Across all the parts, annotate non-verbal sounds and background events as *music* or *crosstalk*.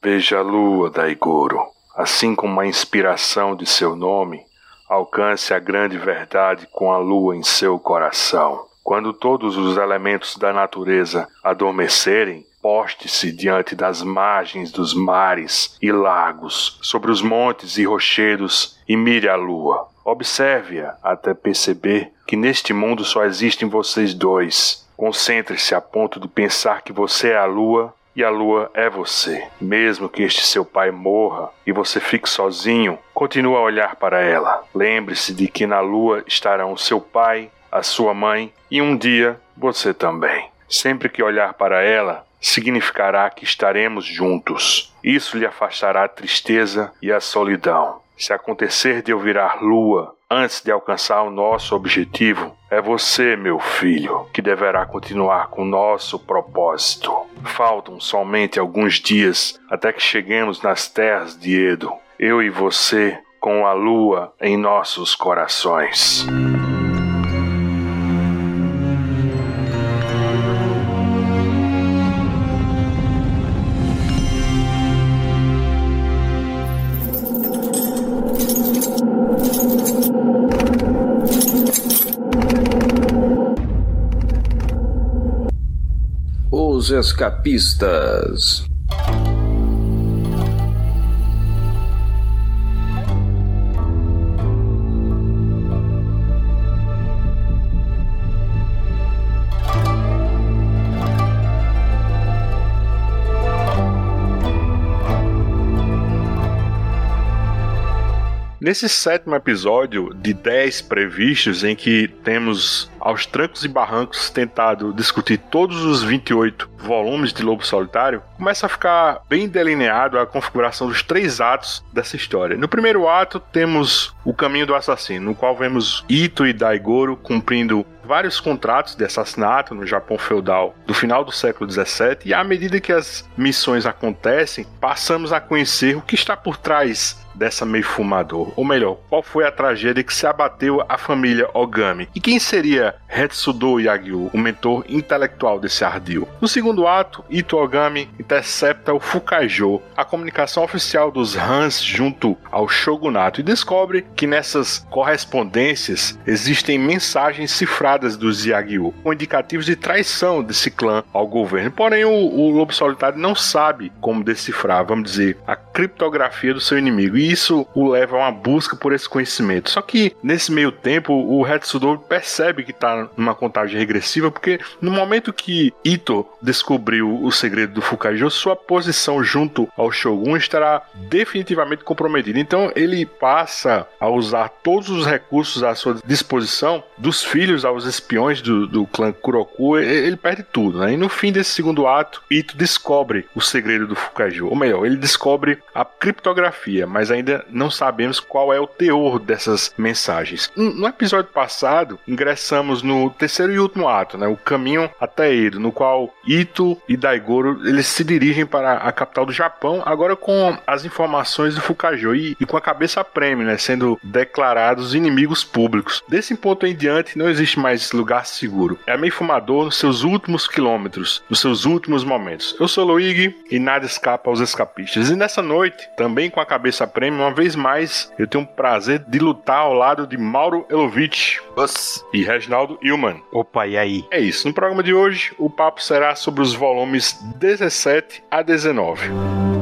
Veja a lua, Daigoro. Assim como a inspiração de seu nome, alcance a grande verdade com a lua em seu coração. Quando todos os elementos da natureza adormecerem, poste-se diante das margens dos mares e lagos, sobre os montes e rochedos, e mire a lua. Observe-a até perceber que neste mundo só existem vocês dois. Concentre-se a ponto de pensar que você é a lua e a lua é você. Mesmo que este seu pai morra e você fique sozinho, continue a olhar para ela. Lembre-se de que na lua estarão seu pai, a sua mãe e um dia você também. Sempre que olhar para ela, significará que estaremos juntos. Isso lhe afastará a tristeza e a solidão. Se acontecer de eu virar lua antes de alcançar o nosso objetivo, é você, meu filho, que deverá continuar com o nosso propósito. Faltam somente alguns dias até que cheguemos nas terras de Edo. Eu e você com a lua em nossos corações. Escapistas. Nesse sétimo episódio de 10 previstos, em que temos aos trancos e barrancos tentado discutir todos os 28 volumes de Lobo Solitário, começa a ficar bem delineado a configuração dos três atos dessa história. No primeiro ato, temos o caminho do assassino, no qual vemos Ito e Daigoro cumprindo vários contratos de assassinato no Japão feudal do final do século XVII, e à medida que as missões acontecem, passamos a conhecer o que está por trás dessa meio fumador? Ou melhor, qual foi a tragédia que se abateu a família Ogami? E quem seria Hetsudo Yagyu, o mentor intelectual desse ardil? No segundo ato, Ito Ogami intercepta o Fukajo, a comunicação oficial dos Hans junto ao shogunato, e descobre que nessas correspondências existem mensagens cifradas dos Yagyu, com indicativos de traição desse clã ao governo. Porém, o, o Lobo Solitário não sabe como decifrar, vamos dizer, a criptografia do seu inimigo. E isso o leva a uma busca por esse conhecimento. Só que nesse meio tempo, o Hetsudo percebe que está numa contagem regressiva, porque no momento que Ito descobriu o segredo do Fukajo, sua posição junto ao Shogun estará definitivamente comprometida. Então ele passa a usar todos os recursos à sua disposição, dos filhos aos espiões do, do clã Kuroku, ele perde tudo. Né? E no fim desse segundo ato, Ito descobre o segredo do Fukajo. Ou melhor, ele descobre a criptografia, mas ainda não sabemos qual é o teor dessas mensagens. No episódio passado, ingressamos no terceiro e último ato, né, o caminho até Edo, no qual Ito e Daigoro eles se dirigem para a capital do Japão, agora com as informações do Fukajo e, e com a cabeça a prêmio, né, sendo declarados inimigos públicos. Desse ponto em diante, não existe mais lugar seguro. É meio fumador nos seus últimos quilômetros, nos seus últimos momentos. Eu sou Luigi e nada escapa aos escapistas. E nessa noite, também com a cabeça prêmio, Uma vez mais, eu tenho o prazer de lutar ao lado de Mauro Elovitch e Reginaldo Ilman. Opa, e aí? É isso. No programa de hoje, o papo será sobre os volumes 17 a 19.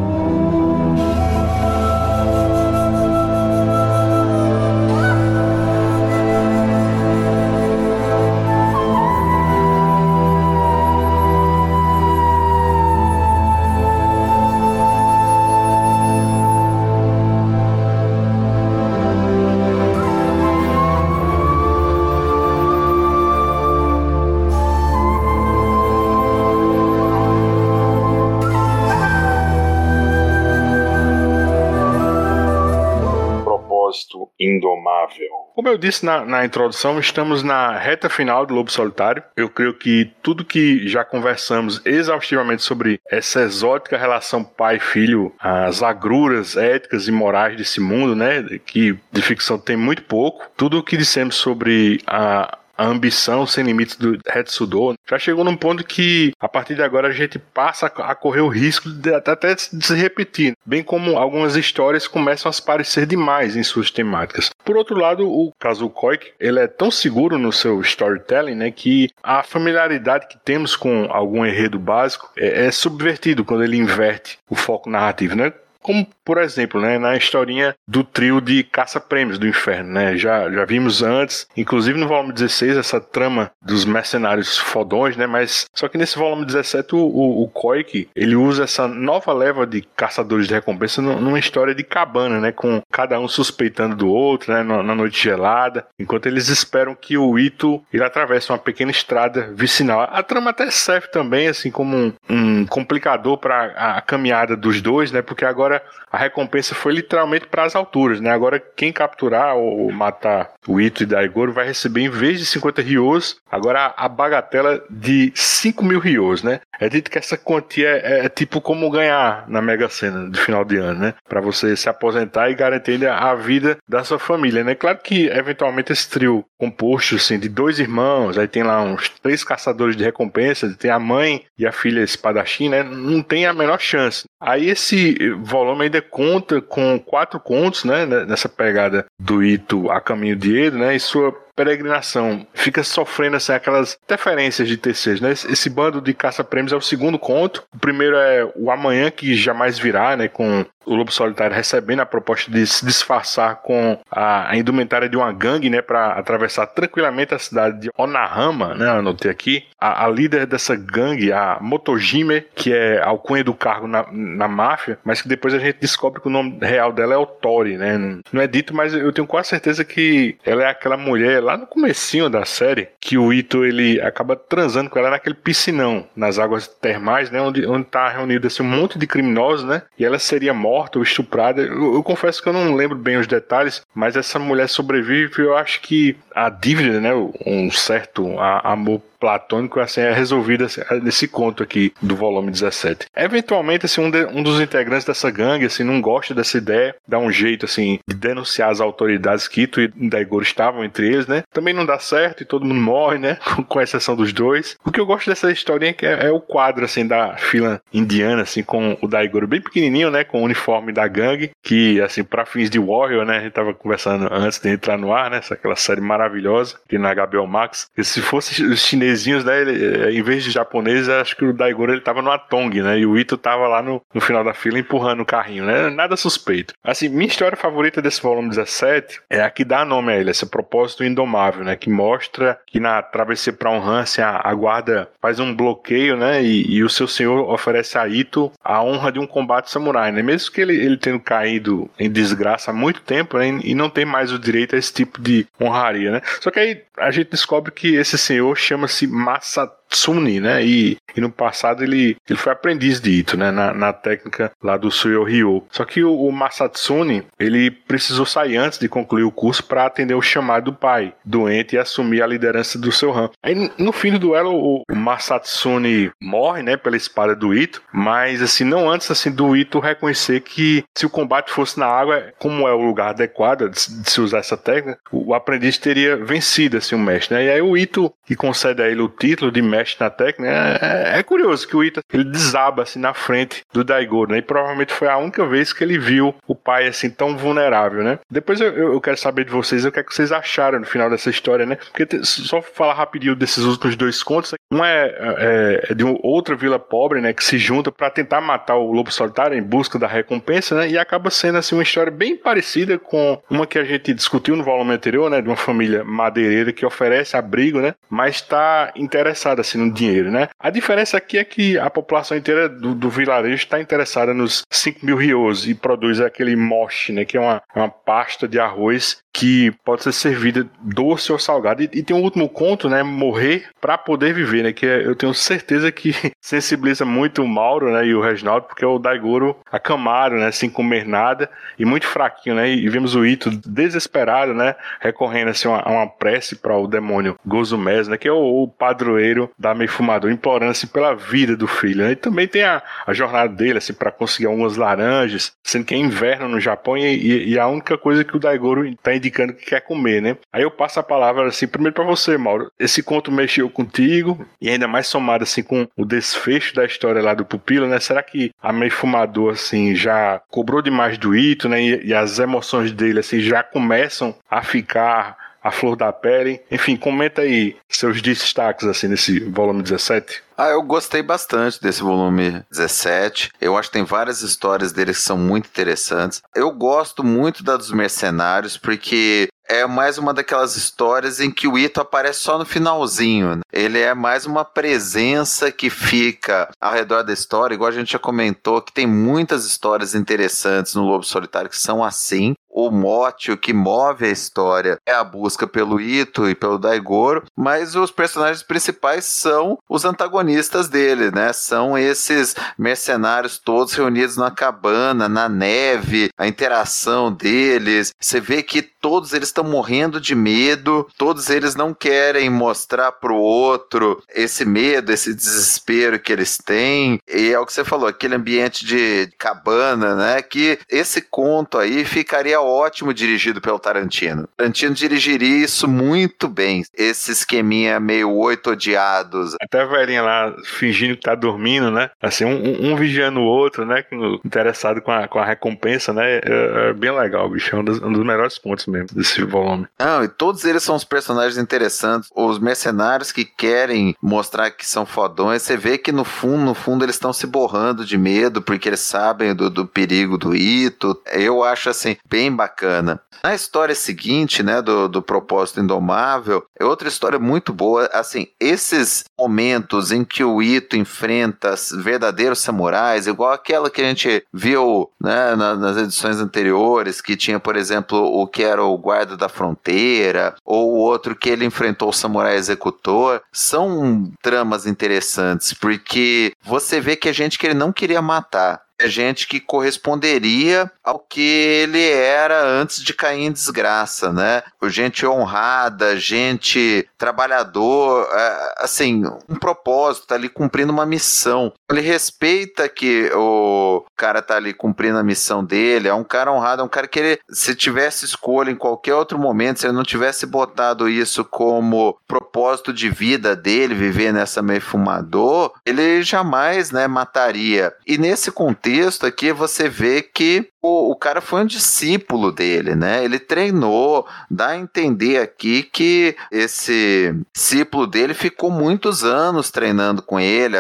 Como eu disse na, na, introdução, estamos na reta final do Lobo Solitário. Eu creio que tudo que já conversamos exaustivamente sobre essa exótica relação pai-filho, as agruras éticas e morais desse mundo, né, que de ficção tem muito pouco, tudo o que dissemos sobre a a ambição sem limites do Hetsudo, já chegou num ponto que a partir de agora a gente passa a correr o risco de até de se repetir, bem como algumas histórias começam a se parecer demais em suas temáticas. Por outro lado, o Kazuo Koike, ele é tão seguro no seu storytelling, né, que a familiaridade que temos com algum enredo básico é, é subvertido quando ele inverte o foco narrativo, né? Como, por exemplo, né, na historinha do trio de caça-prêmios do inferno. Né? Já, já vimos antes, inclusive no volume 16, essa trama dos mercenários fodões, né? mas só que nesse volume 17 o, o, o Koike ele usa essa nova leva de caçadores de recompensa numa história de cabana, né? com cada um suspeitando do outro né? na noite gelada, enquanto eles esperam que o Ito ele atravesse uma pequena estrada vicinal. A trama até serve também assim como um, um complicador para a caminhada dos dois, né? porque agora a recompensa foi literalmente para as alturas, né? Agora quem capturar ou matar o Ito e Daigoro vai receber em vez de 50 rios, agora a bagatela de 5 mil rios, né? É dito que essa quantia é, é, tipo como ganhar na Mega Sena do final de ano, né? Para você se aposentar e garantir a vida da sua família, né? Claro que eventualmente esse trio composto assim de dois irmãos, aí tem lá uns três caçadores de recompensa, tem a mãe e a filha espadachim, né? Não tem a menor chance. Aí esse volume ainda conta com quatro contos, né? Nessa pegada do Ito a caminho de Edo, né? E sua peregrinação fica sofrendo assim, aquelas interferências de terceiros. Né? Esse, bando de caça-prêmios é o segundo conto. O primeiro é o Amanhã que Jamais Virá, né? com o Lobo Solitário recebendo a proposta de se disfarçar com a, a indumentária de uma gangue né? para atravessar tranquilamente a cidade de Onahama, né? anotei aqui. A, a líder dessa gangue, a Motojime, que é a alcunha do cargo na, na máfia, mas que depois a gente descobre que o nome real dela é Otori, né? Não é dito, mas eu tenho quase certeza que ela é aquela mulher lá no comecinho da série, que o Ito ele acaba transando com ela naquele piscinão, nas águas termais, né, onde, onde tá reunido assim, um monte de criminosos, né, e ela seria morta ou estuprada. Eu, eu confesso que eu não lembro bem os detalhes, mas essa mulher sobrevive, eu acho que a dívida, né, um certo amor platônico assim, é resolvido assim, nesse conto aqui do volume 17. Eventualmente, assim, um, de, um, dos integrantes dessa gangue assim, não gosta dessa ideia, dá um jeito assim, de denunciar as autoridades que Ito e Daigoro estavam entre eles, né? Também não dá certo e todo mundo morre, né? *laughs* com exceção dos dois. O que eu gosto dessa historinha é que é, é o quadro assim, da fila indiana, assim, com o Daigoro bem pequenininho, né? Com o uniforme da gangue, que, assim, para fins de Warrior, né? A gente tava conversando antes de entrar no ar, né? Aquela série maravilhosa, que na HBO Max. Que se fosse os chineses chinesinhos, né? Ele, é, em vez de japonês, acho que o Daigoro ele tava no Atong, né? E o Ito tava lá no, no final da fila empurrando o carrinho, né? Nada suspeito. Assim, minha história favorita desse volume 17 é a que dá nome a ele, esse propósito indomável, né? Que mostra que na travessia para um Hansen a, a, guarda faz um bloqueio, né? E, e, o seu senhor oferece a Ito a honra de um combate samurai, né? Mesmo que ele, ele tenha caído em desgraça há muito tempo, né? E não tem mais o direito a esse tipo de honraria, né? Só que aí a gente descobre que esse senhor chama-se Massa Tsuni, né? E, e, no passado ele, ele foi aprendiz de Ito, né? Na, na técnica lá do Suyo Ryo. Só que o, o, Masatsune, ele precisou sair antes de concluir o curso para atender o chamado do pai, doente, e assumir a liderança do seu ramo. Aí no fim do duelo, o, o Masatsune morre, né? Pela espada do Ito, mas assim, não antes assim do Ito reconhecer que se o combate fosse na água, como é o lugar adequado de, de se usar essa técnica, o, o aprendiz teria vencido assim o mestre, né? E aí o Ito, que concede a ele o título de mestre na técnica, né? É, é, curioso que o Ita ele desaba assim na frente do Daigoro, né? E provavelmente foi a única vez que ele viu o pai assim tão vulnerável, né? Depois eu, eu quero saber de vocês o que é que vocês acharam no final dessa história, né? Porque só falar rapidinho desses últimos dois contos, um é, é, é de outra vila pobre, né? Que se junta para tentar matar o lobo solitário em busca da recompensa, né? E acaba sendo assim uma história bem parecida com uma que a gente discutiu no volume anterior, né? De uma família madeireira que oferece abrigo, né? Mas está interessada no dinheiro, né? A diferença aqui é que a população inteira do, do vilarejo está interessada nos 5 mil rios e produz aquele moche, né? Que é uma, uma pasta de arroz que pode ser servida doce ou salgada. E, e tem um último conto, né? Morrer para poder viver, né? Que é, eu tenho certeza que *laughs* sensibiliza muito o Mauro, né? E o Reginaldo, porque é o Daigoro acamado, né? Sem comer nada e muito fraquinho, né? E vemos o Ito desesperado, né? Recorrendo assim a uma, prece para o demônio Gozumés, né? Que é o, o padroeiro da meio fumador, implorando assim pela vida do filho. Né? E também tem a, a jornada dele assim para conseguir algumas laranjas, sendo que é inverno no Japão e, e, e, a única coisa que o Daigoro em indicando que quer comer, né? Aí eu passo a palavra assim, primeiro para você, Mauro. Esse conto mexeu contigo e ainda mais somado assim com o desfecho da história lá do Pupilo, né? Será que a Mei Fumador assim já cobrou demais do Ito, né? E, e as emoções dele assim já começam a ficar a flor da pele. Enfim, comenta aí seus destaques assim nesse volume 17. Ah, eu gostei bastante desse volume 17. Eu acho que tem várias histórias dele que são muito interessantes. Eu gosto muito da dos mercenários porque é mais uma daquelas histórias em que o Ito aparece só no finalzinho. Né? Ele é mais uma presença que fica ao redor da história, igual a gente já comentou, que tem muitas histórias interessantes no Lobo Solitário que são assim o mote, o que move a história é a busca pelo Ito e pelo Daigoro, mas os personagens principais são os antagonistas dele, né? São esses mercenários todos reunidos na cabana, na neve, a interação deles. Você vê que todos eles estão morrendo de medo, todos eles não querem mostrar pro outro esse medo, esse desespero que eles têm. E é o que você falou, aquele ambiente de cabana, né? Que esse conto aí ficaria ótimo dirigido pelo Tarantino. Tarantino dirigiria isso muito bem. Esse esqueminha meio oito odiados. Até a velhinha lá fingindo que tá dormindo, né? Assim, um, um vigiando o outro, né? Interessado com a, com a recompensa, né? É, é bem legal, bicho. É um dos, um dos melhores pontos mesmo desse volume. Não, e todos eles são os personagens interessantes. Os mercenários que querem mostrar que são fodões, você vê que no fundo, no fundo, eles estão se borrando de medo porque eles sabem do, do perigo do Ito. Eu acho assim, bem bacana. Na história seguinte, né, do, do propósito indomável, é outra história muito boa. Assim, esses momentos em que o Ito enfrenta verdadeiros samurais, igual aquela que a gente viu né, nas edições anteriores, que tinha, por exemplo, o que era o guarda da fronteira, ou o outro que ele enfrentou o samurai executor, são tramas interessantes, porque você vê que a gente que ele não queria matar, é gente que corresponderia ao que ele era antes de cair em desgraça, né? Gente honrada, gente trabalhador, é, assim, um propósito, tá ali cumprindo uma missão. Ele respeita que o cara tá ali cumprindo a missão dele, é um cara honrado, é um cara que ele, se tivesse escolha em qualquer outro momento, se ele não tivesse botado isso como propósito de vida dele, viver nessa meio fumador, ele jamais, né, mataria. E nesse contexto, texto aqui você vê que o, o cara foi um discípulo dele, né? Ele treinou, dá a entender aqui que esse discípulo dele ficou muitos anos treinando com ele,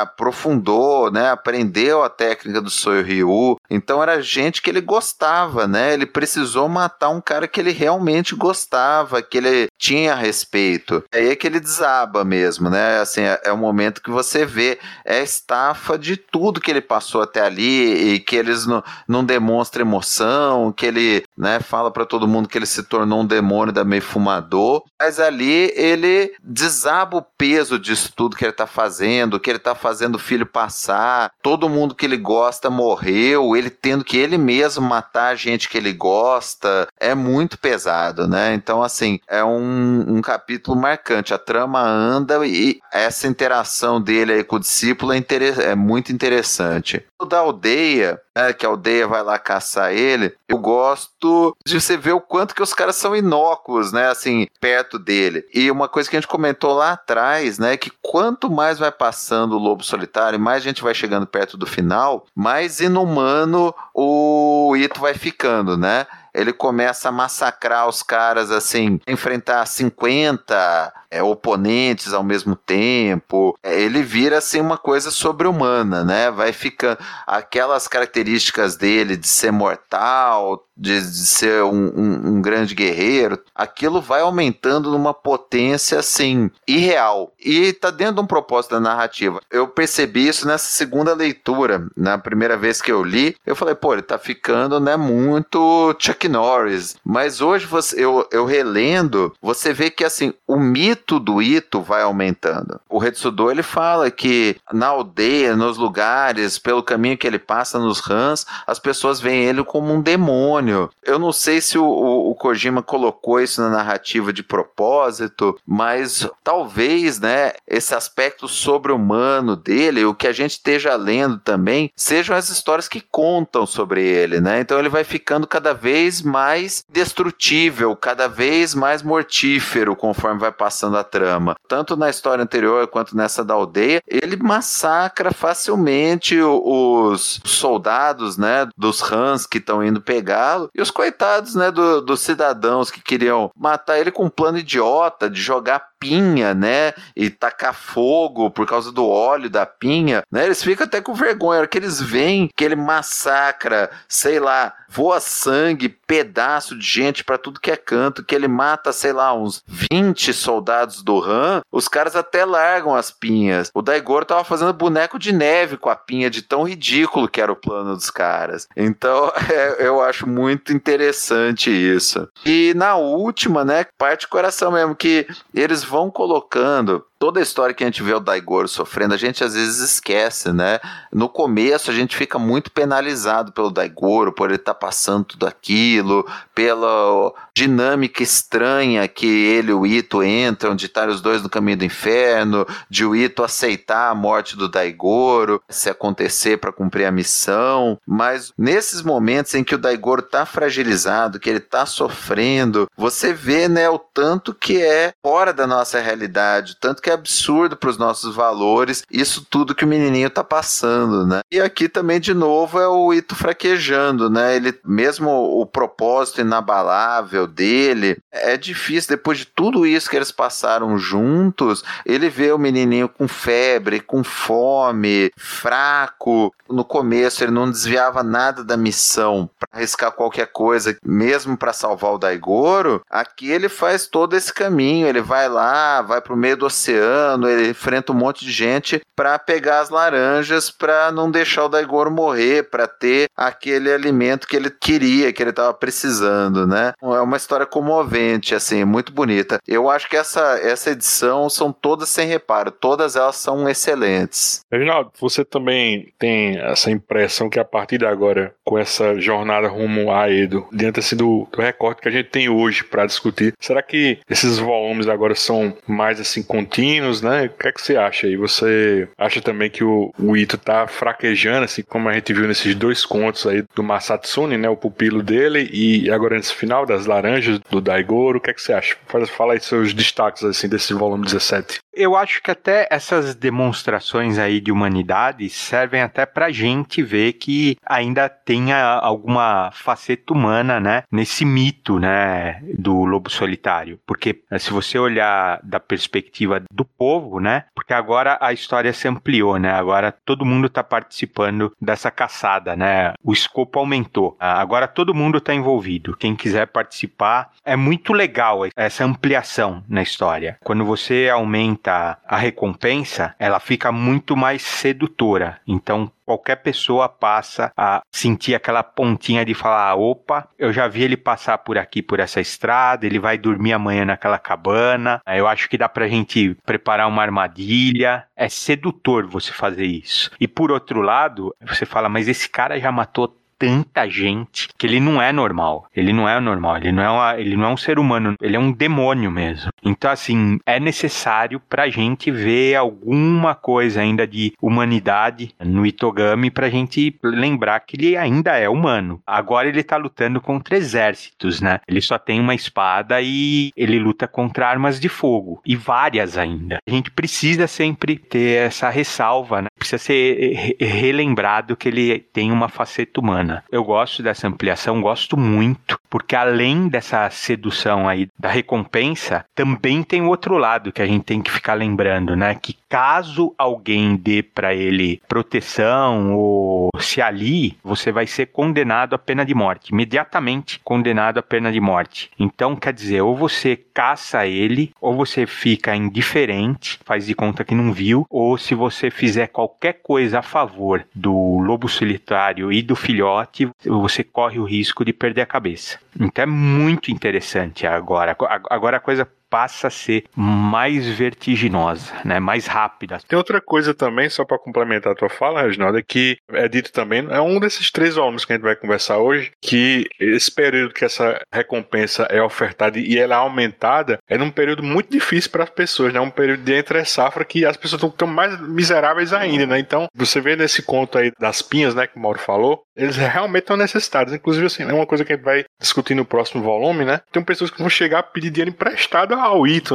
aprofundou, né? Aprendeu a técnica do Soyo Ryu. Então era gente que ele gostava, né? Ele precisou matar um cara que ele realmente gostava, que ele tinha respeito. É aí que ele desaba mesmo, né? Assim, é, é o momento que você vê é a estafa de tudo que ele passou até ali e que eles não, não demonstram demonstra emoção, que ele né, fala para todo mundo que ele se tornou um demônio da meio fumador, mas ali ele desaba o peso disso tudo que ele tá fazendo, que ele tá fazendo o filho passar, todo mundo que ele gosta morreu, ele tendo que ele mesmo matar a gente que ele gosta, é muito pesado, né? Então, assim, é um, um capítulo marcante. A trama anda e essa interação dele aí com o discípulo é, é muito interessante. Da aldeia, né, que a aldeia vai lá caçar ele, eu gosto de você ver o quanto que os caras são inócuos, né, assim, perto dele. E uma coisa que a gente comentou lá atrás, né, que quanto mais vai passando o Lobo Solitário, mais a gente vai chegando perto do final, mais inumano o Ito vai ficando, né? ele começa a massacrar os caras assim, enfrentar 50 é, oponentes ao mesmo tempo. É, ele vira assim uma coisa sobre-humana, né? Vai ficando aquelas características dele de ser mortal, de, de ser um, um, um, grande guerreiro, aquilo vai aumentando numa potência assim irreal e tá dentro de um propósito da narrativa. Eu percebi isso nessa segunda leitura, na primeira vez que eu li, eu falei, pô, ele tá ficando, né, muito Chuck Norris. Mas hoje você, eu, eu relendo, você vê que assim o mito mito do Ito vai aumentando. O Retsudo ele fala que na aldeia, nos lugares, pelo caminho que ele passa nos rãs, as pessoas veem ele como um demônio. Eu não sei se o, o, o Kojima colocou isso na narrativa de propósito, mas talvez, né, esse aspecto sobre-humano dele, o que a gente esteja lendo também, sejam as histórias que contam sobre ele, né? Então ele vai ficando cada vez mais destrutível, cada vez mais mortífero conforme vai passando a trama. Tanto na história anterior quanto nessa da aldeia, ele massacra facilmente os soldados, né, dos Hans que estão indo pegá-lo e os coitados, né, do, dos cidadãos que queriam matar ele com um plano idiota de jogar pinha, né? E tacar fogo por causa do óleo da pinha, né? Eles ficam até com vergonha. que eles veem que ele massacra, sei lá, voa sangue, pedaço de gente para tudo que é canto, que ele mata, sei lá, uns 20 soldados do Han, os caras até largam as pinhas. O Daigoro tava fazendo boneco de neve com a pinha de tão ridículo que era o plano dos caras. Então, *laughs* é, eu acho muito interessante isso. E na última, né, parte do coração mesmo, que eles vão colocando toda a história que a gente vê o Daigoro sofrendo, a gente às vezes esquece, né? No começo a gente fica muito penalizado pelo Daigoro, por ele estar tá passando tudo aquilo, pela dinâmica estranha que ele e o Ito entram, de estar os dois no caminho do inferno, de o Ito aceitar a morte do Daigoro, se acontecer para cumprir a missão. Mas nesses momentos em que o Daigoro tá fragilizado, que ele tá sofrendo, você vê, né, o tanto que é fora da nossa realidade, tanto que é absurdo para os nossos valores, isso tudo que o menininho tá passando, né? E aqui também, de novo, é o Ito fraquejando, né? Ele, mesmo o propósito inabalável dele, é difícil, depois de tudo isso que eles passaram juntos, ele vê o menininho com febre, com fome, fraco. No começo, ele não desviava nada da missão para arriscar qualquer coisa, mesmo para salvar o Daigoro. Aqui ele faz todo esse caminho, ele vai lá, vai pro meio do oceano oceano, ele enfrenta um monte de gente para pegar as laranjas para não deixar o Daigoro morrer, para ter aquele alimento que ele queria, que ele estava precisando, né? É uma história comovente, assim, muito bonita. Eu acho que essa, essa edição são todas sem reparo, todas elas são excelentes. Reginaldo, você também tem essa impressão que a partir de agora, com essa jornada rumo a Edo, diante assim, do, do recorte que a gente tem hoje para discutir, será que esses volumes agora são mais assim contínuos? Né? O que é que você acha aí? Você acha também que o, o Ito tá fraquejando, assim como a gente viu nesses dois contos aí do Masatsune, né? O pupilo dele e agora nesse final das laranjas do Daigoro. O que é que você acha? Fala aí seus destaques assim desse volume 17. Eu acho que até essas demonstrações aí de humanidade servem até pra gente ver que ainda tem alguma faceta humana, né, nesse mito, né, do lobo solitário. Porque eh, se você olhar da perspectiva do povo, né, porque agora a história se ampliou, né, agora todo mundo tá participando dessa caçada, né, o escopo aumentou. Agora todo mundo tá envolvido. Quem quiser participar, é muito legal essa ampliação na história. Quando você aumenta a recompensa, ela fica muito mais sedutora. Então, qualquer pessoa passa a sentir aquela pontinha de falar: opa, eu já vi ele passar por aqui, por essa estrada, ele vai dormir amanhã naquela cabana. Eu acho que dá pra gente preparar uma armadilha. É sedutor você fazer isso. E por outro lado, você fala: mas esse cara já matou tanta gente que ele não é normal. Ele não é normal, ele não é, uma, ele não é um ser humano, ele é um demônio mesmo. Então, assim, é necessário pra gente ver alguma coisa ainda de humanidade no Itogami pra gente lembrar que ele ainda é humano. Agora ele tá lutando contra exércitos, né? Ele só tem uma espada e ele luta contra armas de fogo. E várias ainda. A gente precisa sempre ter essa ressalva, né? Precisa ser relembrado que ele tem uma faceta humana. Eu gosto dessa ampliação, gosto muito, porque além dessa sedução aí da recompensa, também tem o outro lado que a gente tem que ficar lembrando, né? Que caso alguém dê para ele proteção ou se ali, você vai ser condenado à pena de morte, imediatamente condenado à pena de morte. Então, quer dizer, ou você caça ele, ou você fica indiferente, faz de conta que não viu, ou se você fizer qualquer coisa a favor do lobo solitário e do filhote você corre o risco de perder a cabeça. Então é muito interessante agora. Agora a coisa passa a ser mais vertiginosa, né? Mais rápida. Tem outra coisa também, só para complementar a tua fala, Reginaldo, é que é dito também, é um desses três volumes que a gente vai conversar hoje, que esse período que essa recompensa é ofertada e ela é aumentada, é num período muito difícil para as pessoas, né? Um período de entre safra que as pessoas estão mais miseráveis ainda, né? Então, você vê nesse conto aí das pinhas, né, que o Mauro falou, eles realmente estão necessitados. Inclusive, assim, é uma coisa que a gente vai discutir no próximo volume, né? Tem pessoas que vão chegar a pedir dinheiro emprestado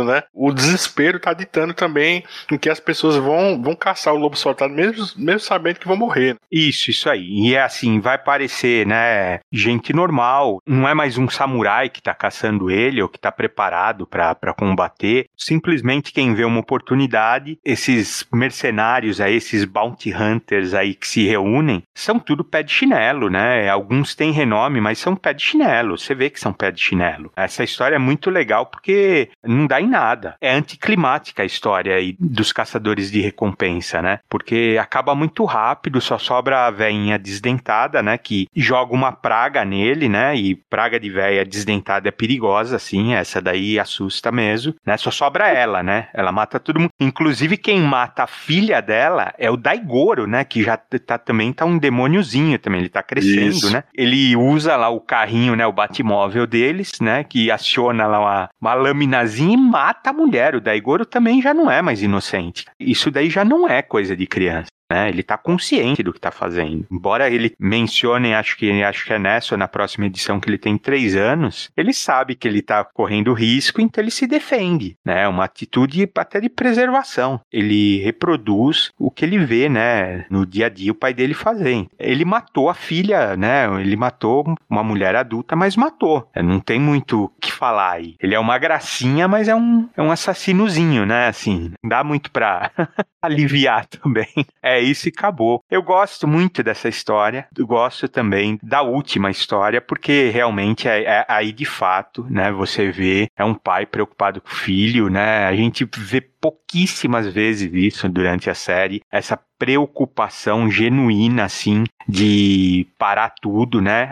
né? O desespero tá ditando também em que as pessoas vão, vão caçar o lobo solitário, mesmo, mesmo sabendo que vão morrer. Né? Isso, isso aí. E é assim, vai parecer, né? Gente normal. Não é mais um samurai que tá caçando ele ou que tá preparado para combater. Simplesmente quem vê uma oportunidade, esses mercenários aí, esses bounty hunters aí que se reúnem, são tudo pé de chinelo, né? Alguns têm renome, mas são pé de chinelo. Você vê que são pé de chinelo. Essa história é muito legal porque não dá em nada. É anticlimática a história aí dos caçadores de recompensa, né? Porque acaba muito rápido, só sobra a veinha desdentada, né? Que joga uma praga nele, né? E praga de veia desdentada é perigosa, assim. Essa daí assusta mesmo, né? Só sobra ela, né? Ela mata todo mundo. Inclusive, quem mata a filha dela é o Daigoro, né? Que já tá, também tá um demôniozinho também. Ele tá crescendo, Isso. né? Ele usa lá o carrinho, né? O batimóvel deles, né? Que aciona lá uma, uma laminazinha e mata a mulher. O Daigoro também já não é mais inocente. Isso daí já não é coisa de criança. Né? Ele está consciente do que está fazendo. Embora ele mencione, acho que acho que é nessa ou na próxima edição que ele tem três anos, ele sabe que ele está correndo risco, então ele se defende. Né? Uma atitude até de preservação. Ele reproduz o que ele vê, né, no dia a dia o pai dele fazendo. Ele matou a filha, né? Ele matou uma mulher adulta, mas matou. Não tem muito o que falar aí. Ele é uma gracinha, mas é um, é um assassinozinho, né? Assim, não dá muito pra *laughs* aliviar também. É é isso e acabou. Eu gosto muito dessa história, gosto também da última história, porque realmente é, é, aí de fato, né, você vê, é um pai preocupado com o filho, né, a gente vê pouquíssimas vezes isso durante a série, essa preocupação genuína, assim, de parar tudo, né?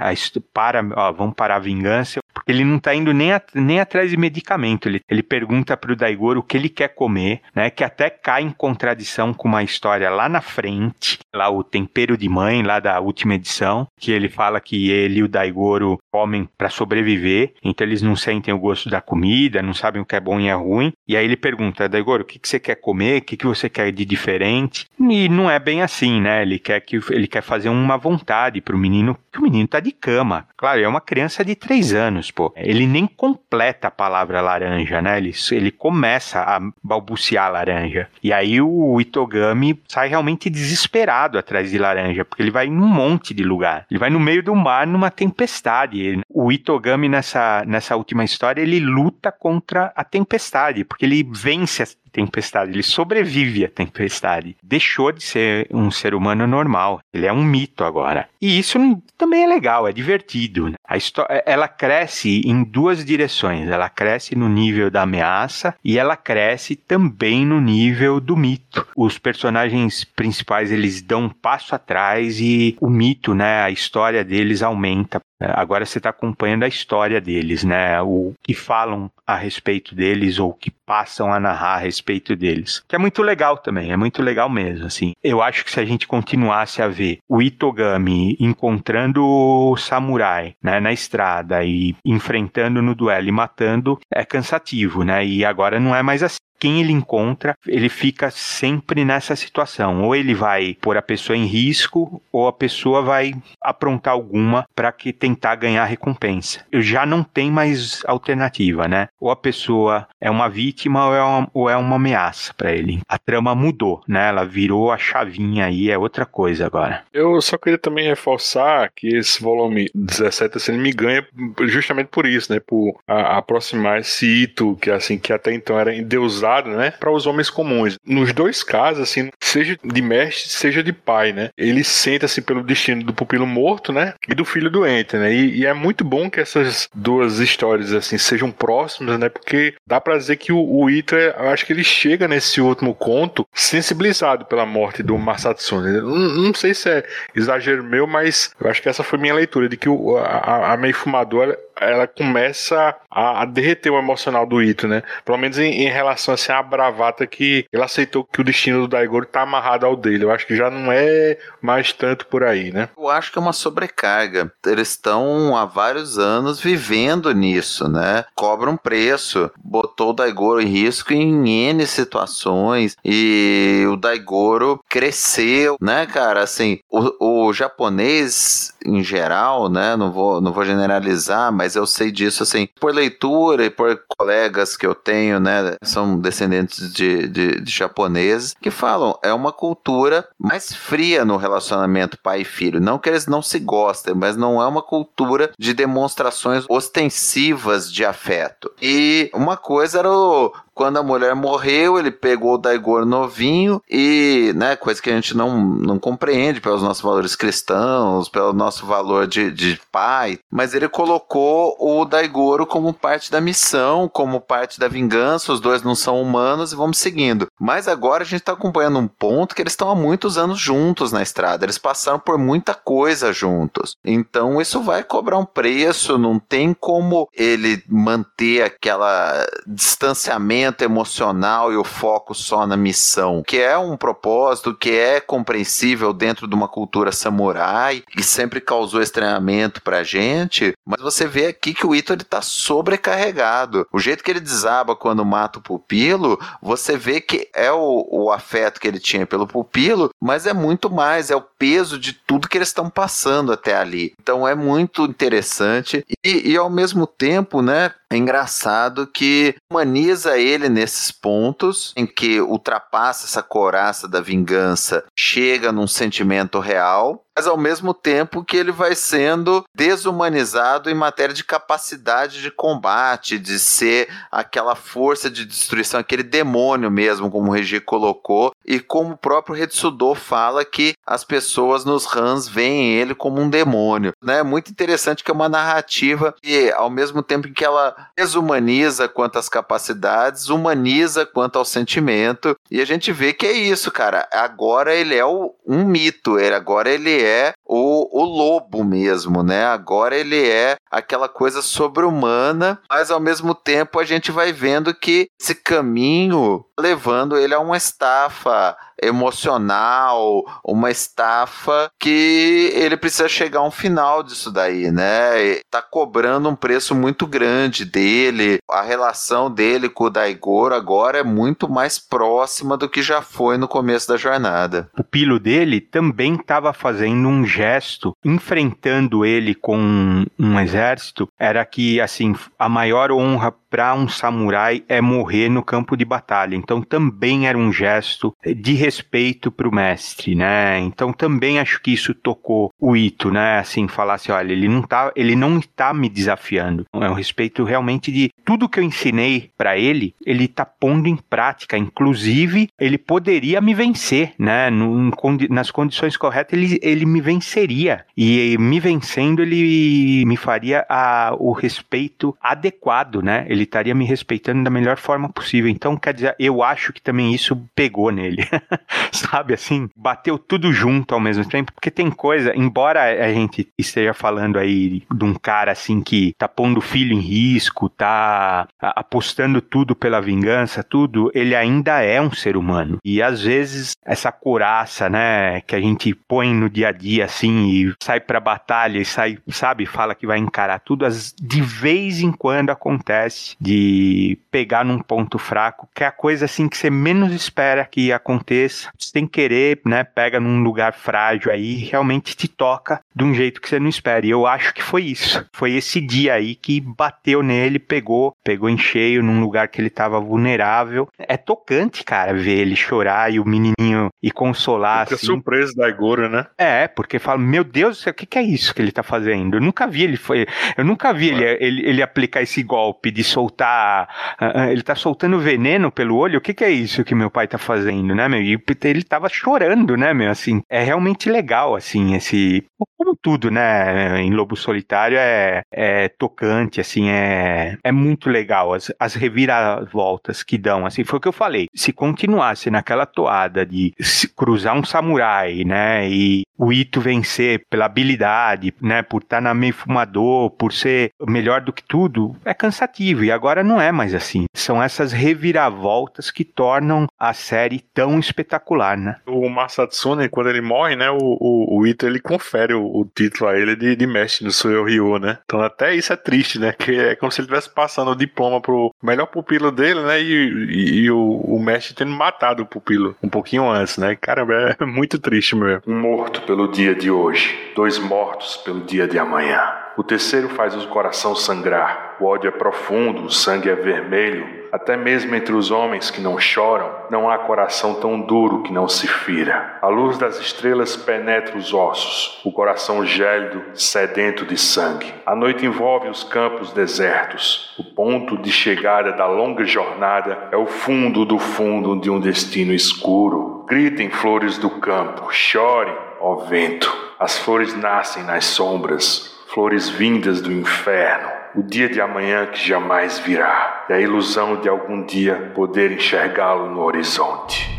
Para, ó, vamos parar a vingança. Porque ele não tá indo nem, nem atrás de medicamento. Ele, ele pergunta pro Daigoro o que ele quer comer, né? Que até cai em contradição com uma história lá na frente, lá o tempero de mãe, lá da última edição, que ele fala que ele e o Daigoro comem para sobreviver, então eles não sentem o gosto da comida, não sabem o que é bom e é ruim. E aí ele pergunta, Daigoro, o que, que você quer comer? O que, que você quer de diferente? E não é bem assim, né? Ele quer que ele quer fazer uma vontade pro menino, que o menino tá de cama. Claro, é uma criança de três anos, pô. Ele nem completa a palavra laranja, né? Ele, ele começa a balbuciar laranja. E aí o Itogami sai realmente desesperado atrás de laranja, porque ele vai em um monte de lugar. Ele vai no meio do mar numa tempestade. O Itogami nessa, nessa última história, ele luta contra a tempestade, porque ele vence tempestade, ele sobrevive à tempestade. Deixou de ser um ser humano normal. Ele é um mito agora. E isso também é legal, é divertido. Né? A história, ela cresce em duas direções. Ela cresce no nível da ameaça e ela cresce também no nível do mito. Os personagens principais eles dão um passo atrás e o mito, né, a história deles aumenta é, agora você está acompanhando a história deles, né? O que falam a respeito deles ou que passam a narrar a respeito deles. Que é muito legal também, é muito legal mesmo, assim. Eu acho que se a gente continuasse a ver o Itogami encontrando o samurai, né, na estrada e enfrentando no duelo e matando, é cansativo, né? E agora não é mais assim quem ele encontra, ele fica sempre nessa situação. Ou ele vai pôr a pessoa em risco, ou a pessoa vai aprontar alguma para que tentar ganhar recompensa. Já não tem mais alternativa, né? Ou a pessoa é uma vítima ou é uma, ou é uma ameaça para ele. A trama mudou, né? Ela virou a chavinha aí, é outra coisa agora. Eu só queria também reforçar que esse volume 17 assim, me ganha justamente por isso, né? Por aproximar esse Ito, que assim, que até então era endeusado né, para os homens comuns. Nos dois casos, assim, seja de mestre, seja de pai, né, ele senta-se pelo destino do pupilo morto, né, e do filho doente, né, e, e, é muito bom que essas duas histórias, assim, sejam próximas, né, porque dá para dizer que o, o eu acho que ele chega nesse último conto sensibilizado pela morte do Masatsune. Não, não sei se é exagero meu, mas eu acho que essa foi minha leitura, de que o, a, a Mei Fumadora ela começa a, a derreter o emocional do Ito, né? Pelo menos em, em, relação assim, à bravata que ele aceitou que o destino do Daigoro tá amarrado ao dele. Eu acho que já não é mais tanto por aí, né? Eu acho que é uma sobrecarga. Eles estão há vários anos vivendo nisso, né? Cobra um preço. Botou o Daigoro em risco em N situações e o Daigoro cresceu, né, cara? Assim, o, o japonês em geral, né? Não vou, não vou generalizar, mas eu sei disso, assim, por leitura e por colegas que eu tenho, né? São descendentes de, de, de japoneses que falam, é uma cultura mais fria no relacionamento pai e filho. Não que eles não se gostem, mas não é uma cultura de demonstrações ostensivas de afeto. E uma coisa era o, quando a mulher morreu, ele pegou o Daigor novinho e, né, coisa que a gente não, não compreende pelos nossos valores cristãos, pelo nosso valor de, de pai, mas ele colocou o Daigoro como parte da missão, como parte da vingança, os dois não são humanos e vamos seguindo. Mas agora a gente está acompanhando um ponto que eles estão há muitos anos juntos na estrada, eles passaram por muita coisa juntos. Então isso vai cobrar um preço, não tem como ele manter aquela distanciamento emocional e o foco só na missão, que é um propósito que é compreensível dentro de uma cultura samurai e sempre causou estranhamento pra gente, mas você vê aqui que o Ito ele tá sobrecarregado. O jeito que ele desaba quando mata o pupilo, você vê que é o, o afeto que ele tinha pelo pupilo, mas é muito mais, é o peso de tudo que eles estão passando até ali. Então é muito interessante e, e ao mesmo tempo, né, é engraçado que humaniza ele nesses pontos em que ultrapassa essa coraça da vingança, chega num sentimento real mas ao mesmo tempo que ele vai sendo desumanizado em matéria de capacidade de combate, de ser aquela força de destruição, aquele demônio mesmo, como o Regi colocou, e como o próprio Retsudo fala que as pessoas nos Hans veem ele como um demônio. Né? É muito interessante que é uma narrativa que, ao mesmo tempo que ela desumaniza quanto às capacidades, humaniza quanto ao sentimento, e a gente vê que é isso, cara. Agora ele é o, um mito, ele, agora ele é o, o lobo mesmo, né? Agora ele é aquela coisa sobre-humana, mas ao mesmo tempo a gente vai vendo que esse caminho levando ele a uma estafa emocional, uma estafa que ele precisa chegar a um final disso daí, né? Tá cobrando um preço muito grande dele. A relação dele com o Daigoro agora é muito mais próxima do que já foi no começo da jornada. O pilo dele também estava fazendo um gesto, enfrentando ele com um exército, era que assim, a maior honra para um samurai é morrer no campo de batalha. Então também era um gesto de respeito para o mestre, né? Então também acho que isso tocou o Ito, né? Assim, falar assim, olha, ele não tá, ele não está me desafiando. É um respeito realmente de tudo que eu ensinei para ele, ele está pondo em prática. Inclusive, ele poderia me vencer, né? No, nas condições corretas, ele, ele me venceria. E me vencendo, ele me faria a, o respeito adequado, né? Ele estaria me respeitando da melhor forma possível. Então, quer dizer, eu acho que também isso pegou nele. *laughs* Sabe assim? Bateu tudo junto ao mesmo tempo. Porque tem coisa, embora a gente esteja falando aí de um cara assim que tá pondo o filho em risco, tá apostando tudo pela vingança, tudo, ele ainda é um ser humano. E às vezes essa coraça, né, que a gente põe no dia a dia assim e sai pra batalha e sai, sabe, fala que vai encarar tudo, as, de vez em quando acontece de pegar num ponto fraco, que é a coisa assim que você menos espera que aconteça, sem querer, né, pega num lugar frágil aí, realmente te toca de um jeito que você não espera. E eu acho que foi isso. Foi esse dia aí que bateu nele, pegou, pegou em cheio num lugar que ele estava vulnerável. É tocante, cara, ver ele chorar e o menininho e consolar Fica assim. surpreso da Igor, né? É, porque fala, meu Deus, o que, que é isso que ele tá fazendo? Eu nunca vi ele foi, eu nunca vi ele, ele, ele aplicar esse golpe de soltar soltar. Uh, ele tá soltando veneno pelo olho. O que, que é isso que meu pai tá fazendo, né, meu? E ele tava chorando, né, meu? Assim, é realmente legal, assim, esse. Como tudo, né, em Lobo Solitário é, é tocante, assim, é, é muito legal. As, as reviravoltas que dão, assim, foi o que eu falei. Se continuasse naquela toada de cruzar um samurai, né, e o Ito vencer pela habilidade, né, por estar tá na meio fumador, por ser melhor do que tudo, é cansativo. E agora não é mais assim. São essas reviravoltas que tornam a série tão espetacular, né? O Masatsune, quando ele morre, né, o, o, o Ito, ele confere o, o, título a ele de, de mestre no Suyo Ryu, né? Então até isso é triste, né? Que é como se ele estivesse passando o diploma pro melhor pupilo dele, né? E, e, e o, o mestre tendo matado o pupilo um pouquinho antes, né? Caramba, é muito triste mesmo. Um morto pelo dia de hoje, dois mortos pelo dia de amanhã. O terceiro faz o coração sangrar. O ódio é profundo, o sangue é vermelho. Até mesmo entre os homens que não choram, não há coração tão duro que não se fira. A luz das estrelas penetra os ossos, o coração gélido, sedento de sangue. A noite envolve os campos desertos. O ponto de chegada da longa jornada é o fundo do fundo de um destino escuro. Gritem flores do campo, chore, ó vento. As flores nascem nas sombras, flores vindas do inferno, o dia de amanhã que jamais virá, e a ilusão de algum dia poder enxergá-lo no horizonte.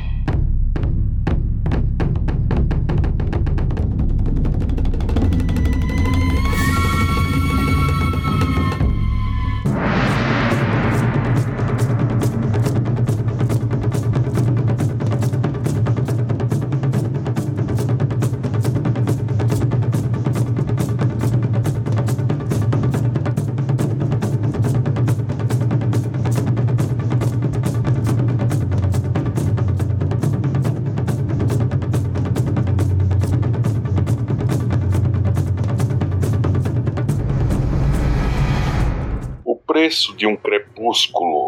De um crepúsculo.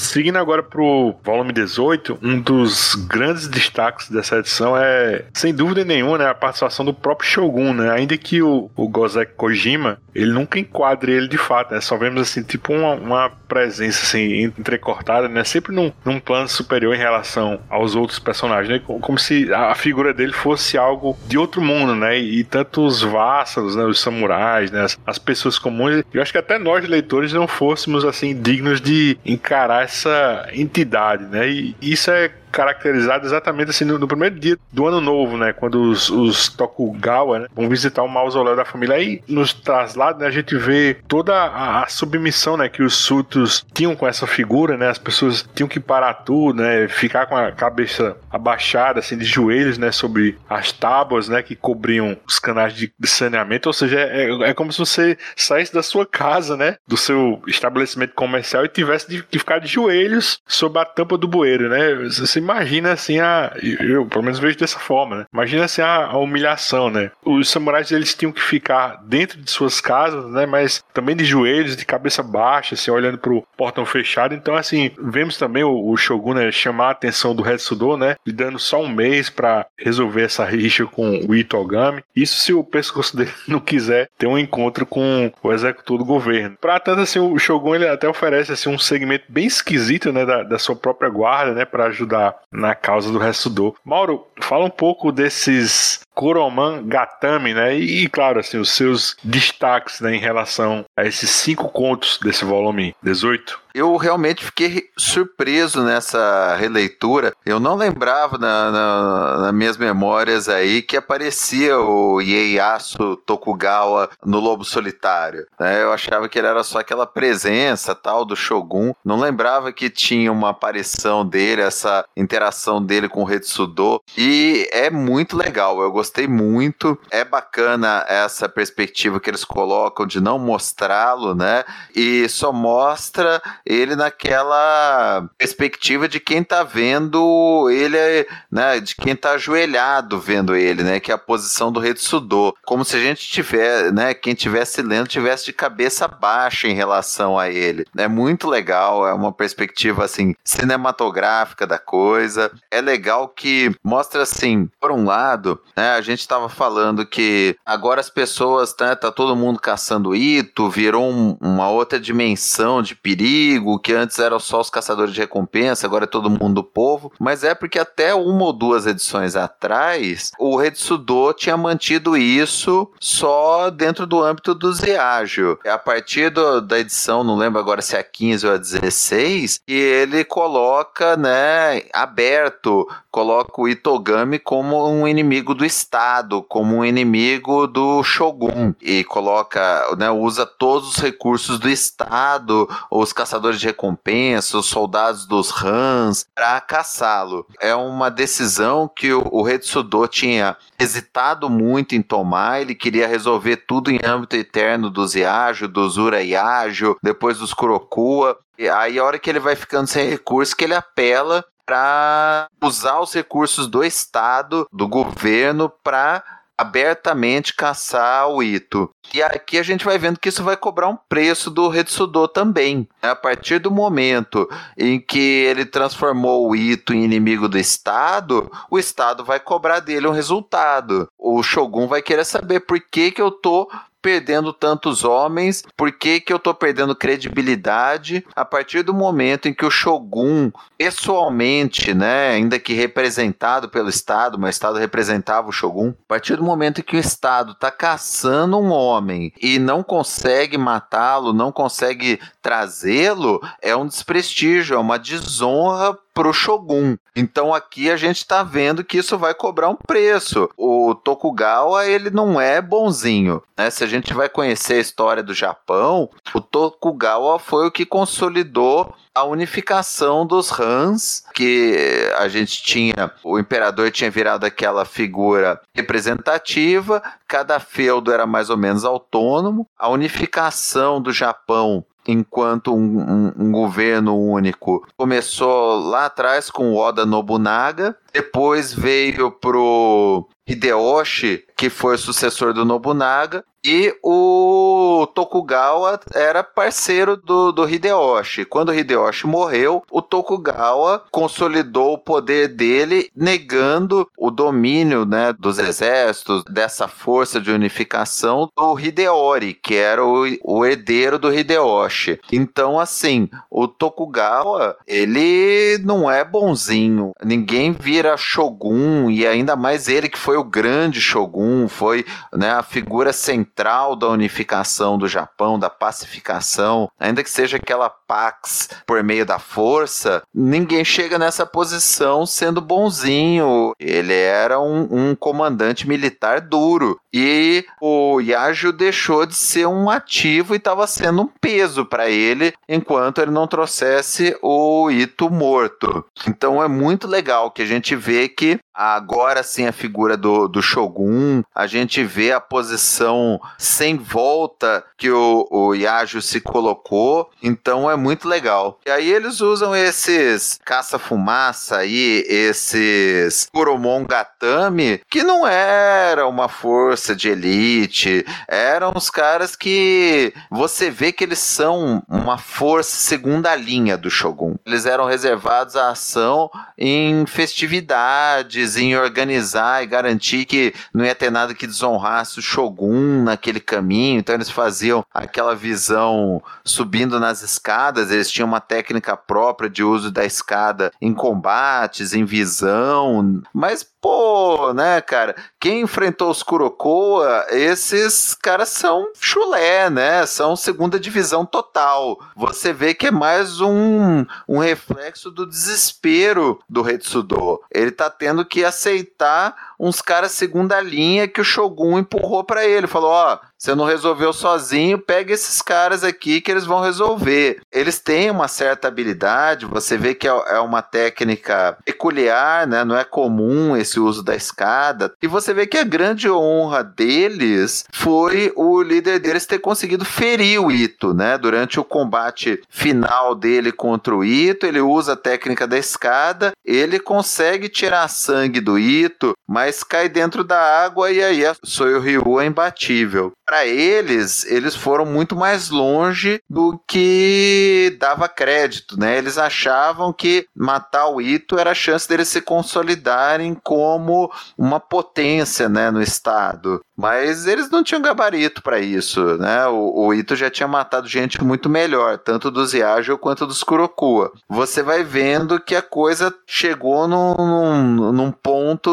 Seguindo agora pro volume 18, um dos grandes destaques dessa edição é, sem dúvida nenhuma, né, a participação do próprio Shogun, né? Ainda que o, o Gozek Kojima, ele nunca enquadre ele de fato, né? Só vemos assim, tipo uma, uma presença assim entrecortada, né? Sempre num, num plano superior em relação aos outros personagens, né? Como se a figura dele fosse algo de outro mundo, né? E, e tanto os vássalos, né, os samurais, né, as, as pessoas comuns, eu acho que até nós leitores não fôssemos assim dignos de encarar essa entidade, né? E isso é caracterizado exatamente assim no, no, primeiro dia do ano novo, né? Quando os, os Tokugawa né, vão visitar o mausoléu da família. Aí nos traslados, né, a gente vê toda a, a, submissão né, que os sutos tinham com essa figura, né? As pessoas tinham que parar tudo, né? Ficar com a cabeça abaixada, assim, de joelhos, né? Sobre as tábuas, né? Que cobriam os canais de, saneamento. Ou seja, é, é, como se você saísse da sua casa, né? Do seu estabelecimento comercial e tivesse de, que ficar de joelhos sob a tampa do bueiro, né? Você imagina assim a. Eu, pelo menos vejo dessa forma, né? Imagina assim a, a, humilhação, né? Os samurais eles tinham que ficar dentro de suas casas, né? Mas também de joelhos, de cabeça baixa, assim, olhando pro portão fechado. Então, assim, vemos também o, o Shogun né, chamar a atenção do Hetsudo, né? E dando só um mês para resolver essa rixa com o Itogami. Isso se o pescoço dele *laughs* não quiser ter um encontro com o executor do governo. Pra tanto, assim, o Shogun ele até oferece assim, um segmento bem esquisito, né? Da, da sua própria guarda, né? Para ajudar na causa do resto do. Mauro, fala um pouco desses Kuroman Gatami, né? E, claro, assim, os seus destaques né, em relação a esses cinco contos desse volume 18. Eu realmente fiquei surpreso nessa releitura. Eu não lembrava na, na, nas minhas memórias aí que aparecia o Ieyasu Tokugawa no Lobo Solitário. Né? Eu achava que ele era só aquela presença tal do Shogun. Não lembrava que tinha uma aparição dele, essa interação dele com o Retsudo. E é muito legal. Eu gostei muito. É bacana essa perspectiva que eles colocam de não mostrá-lo, né? E só mostra ele naquela perspectiva de quem tá vendo ele, né? De quem tá ajoelhado vendo ele, né? Que é a posição do rei de Sudô. Como se a gente tiver, né? Quem tivesse lendo tivesse de cabeça baixa em relação a ele. É muito legal, é uma perspectiva assim cinematográfica da coisa. É legal que mostra assim, por um lado, né? A gente estava falando que agora as pessoas, né, tá todo mundo caçando Ito, virou um, uma outra dimensão de perigo, que antes eram só os caçadores de recompensa, agora é todo mundo do povo, mas é porque até uma ou duas edições atrás, o Retsudo tinha mantido isso só dentro do âmbito do Zeagio. A partir do, da edição, não lembro agora se é a 15 ou a 16, e ele coloca, né, aberto, coloca o Itogami como um inimigo do Estado, como um inimigo do Shogun, e coloca, né, usa todos os recursos do Estado, os caçadores de recompensa, os soldados dos Hans, para caçá-lo. É uma decisão que o, o Retsudo tinha hesitado muito em tomar, ele queria resolver tudo em âmbito eterno dos Yaju, dos Urayaju, depois dos Kurokua. E aí, a hora que ele vai ficando sem recurso, que ele apela para usar os recursos do Estado, do governo, para abertamente caçar o Ito. E aqui a gente vai vendo que isso vai cobrar um preço do Retsudo também. A partir do momento em que ele transformou o Ito em inimigo do Estado, o Estado vai cobrar dele um resultado. O Shogun vai querer saber por que, que eu tô perdendo tantos homens? Por que, que eu tô perdendo credibilidade? A partir do momento em que o Shogun, pessoalmente, né, ainda que representado pelo Estado, mas o Estado representava o Shogun, a partir do momento em que o Estado tá caçando um homem e não consegue matá-lo, não consegue trazê-lo, é um desprestígio, é uma desonra pro Shogun. Então aqui a gente está vendo que isso vai cobrar um preço. O Tokugawa, ele não é bonzinho, né? Se a gente vai conhecer a história do Japão, o Tokugawa foi o que consolidou a unificação dos Hans, que a gente tinha, o imperador tinha virado aquela figura representativa, cada feudo era mais ou menos autônomo, a unificação do Japão enquanto um, um, um, governo único. Começou lá atrás com Oda Nobunaga, depois veio pro Hideyoshi, que foi o sucessor do Nobunaga, e o Tokugawa era parceiro do, do Hideyoshi. Quando o Hideyoshi morreu, o Tokugawa consolidou o poder dele, negando o domínio né, dos exércitos, dessa força de unificação do Hideori, que era o, o herdeiro do Hideyoshi. Então, assim, o Tokugawa, ele não é bonzinho. Ninguém vira Shogun, e ainda mais ele que foi o grande Shogun, foi né, a figura central central da unificação do Japão, da pacificação, ainda que seja aquela pax por meio da força, ninguém chega nessa posição sendo bonzinho. Ele era um, um comandante militar duro. E o Yaju deixou de ser um ativo e estava sendo um peso para ele enquanto ele não trouxesse o Ito morto. Então é muito legal que a gente vê que agora sim a figura do, do Shogun, a gente vê a posição sem volta que o, o Yaju se colocou, então é muito legal. E aí eles usam esses caça-fumaça aí, esses Kuromongatami, que não era uma força de elite, eram os caras que você vê que eles são uma força segunda linha do Shogun. Eles eram reservados à ação em festividades, em organizar e garantir que não ia ter nada que desonrasse o Shogun naquele caminho. Então eles faziam aquela visão subindo nas escadas, eles tinham uma técnica própria de uso da escada em combates, em visão. Mas pô, né, cara? Quem enfrentou os Kurokoa, esses caras são chulé, né? São segunda divisão total. Você vê que é mais um, um reflexo do desespero do Retsudo. Ele tá tendo que aceitar uns caras segunda linha que o Shogun empurrou para ele. Falou: ó, você não resolveu sozinho, pega esses caras aqui que eles vão resolver. Eles têm uma certa habilidade, você vê que é, é uma técnica peculiar, né? Não é comum esse uso da escada. E você vê que a grande honra deles foi o líder deles ter conseguido ferir o Ito, né? Durante o combate final dele contra o Ito, ele usa a técnica da escada, ele consegue tirar sangue do Ito, mas cai dentro da água e aí a Soyuryu é imbatível. Para eles, eles foram muito mais longe do que dava crédito, né? Eles achavam que matar o Ito era a chance deles se consolidarem como uma potência, né, no estado. Mas eles não tinham gabarito para isso, né? O, o, Ito já tinha matado gente muito melhor, tanto dos Yagyu quanto dos Kurokua. Você vai vendo que a coisa chegou num, num, num ponto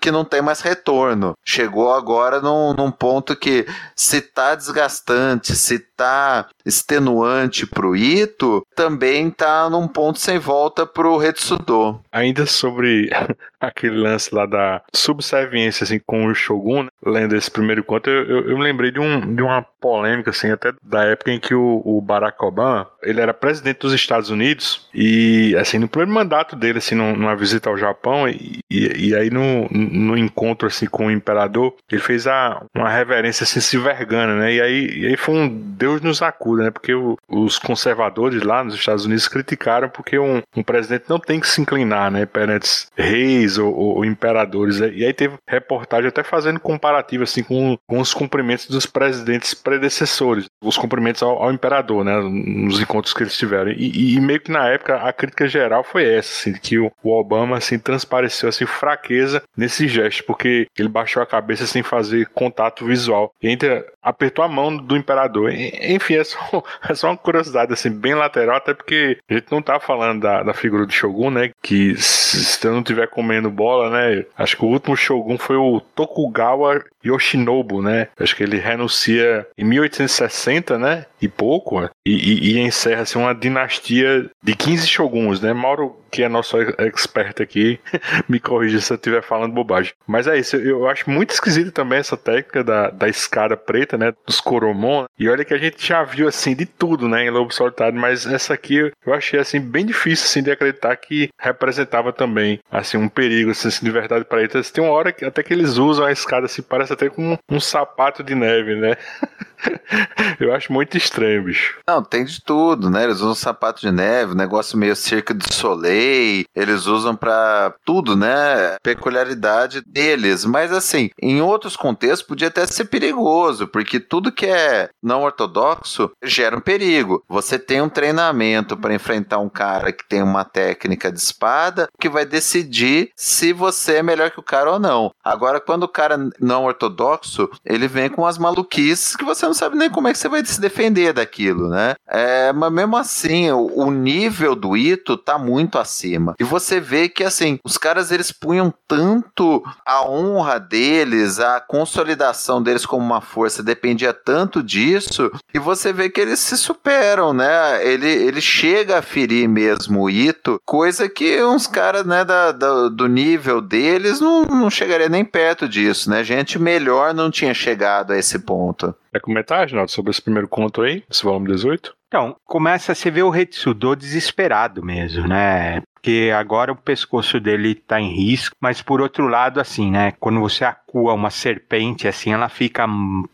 que não tem mais retorno. Chegou agora num, num ponto que se tá desgastante, se tá extenuante pro Ito, também tá num ponto sem volta pro Retsudo. Ainda sobre aquele lance lá da subserviência assim, com o Shogun, né? lendo esse primeiro conto, eu, eu, eu, me lembrei de, um, de uma polêmica, assim, até da época em que o, o, Barack Obama, ele era presidente dos Estados Unidos e, assim, no primeiro mandato dele, assim, numa visita ao Japão e, e, e aí no, no encontro, assim, com o imperador, ele fez a, uma reverência, assim, se vergando, né, e aí, e aí foi um Deus nos acuda, né, porque o, os conservadores lá nos Estados Unidos criticaram porque um, um presidente não tem que se inclinar, né, perante reis ou, ou, imperadores, né? e aí teve reportagem até fazendo comparativo, assim, com, com os cumprimentos dos presidentes predecessores, os cumprimentos ao, ao imperador, né, nos encontros que eles tiveram. E, e, meio que na época a crítica geral foi essa, assim, que o, o, Obama assim transpareceu assim fraqueza nesse gesto, porque ele baixou a cabeça sem fazer contato visual. E ainda apertou a mão do imperador. Enfim, é só, *laughs* é só uma curiosidade assim bem lateral, até porque a gente não tá falando da, da figura do Shogun, né, que se eu não tiver comendo bola, né, acho que o último Shogun foi o Tokugawa Yoshinobu, né? Acho que ele renuncia em 1860, né? E pouco, e, e, e encerra assim, uma dinastia de 15 shoguns, né? Mauro que é nosso expert aqui, *laughs* me corrija se eu estiver falando bobagem. Mas é isso, eu acho muito esquisito também essa técnica da, da escada preta, né, dos Coromon. E olha que a gente já viu, assim, de tudo, né, em Lobo Solitário, mas essa aqui eu achei, assim, bem difícil, assim, de acreditar que representava também, assim, um perigo, assim, de verdade para eles. Tem uma hora que até que eles usam a escada, assim, parece até como um, um sapato de neve, né? *laughs* *laughs* Eu acho muito estranho, bicho. Não, tem de tudo, né? Eles usam sapato de neve, negócio meio cerca de soleil, eles usam para tudo, né? Peculiaridade deles. Mas assim, em outros contextos podia até ser perigoso, porque tudo que é não ortodoxo gera um perigo. Você tem um treinamento para enfrentar um cara que tem uma técnica de espada que vai decidir se você é melhor que o cara ou não. Agora, quando o cara não ortodoxo, ele vem com as maluquices que você não não sabe nem como é que você vai se defender daquilo, né? É, mas mesmo assim, o, o, nível do Ito tá muito acima. E você vê que, assim, os caras eles punham tanto a honra deles, a consolidação deles como uma força, dependia tanto disso, e você vê que eles se superam, né? Ele, ele chega a ferir mesmo o Ito, coisa que uns caras, né, da, da, do nível deles não, não chegaria nem perto disso, né? Gente melhor não tinha chegado a esse ponto. Quer comentar, Reginaldo, sobre esse primeiro conto aí, esse volume 18? Então, começa a se ver o Retsudo desesperado mesmo, né? Porque agora o pescoço dele tá em risco, mas por outro lado, assim, né? Quando você recua uma serpente, assim, ela fica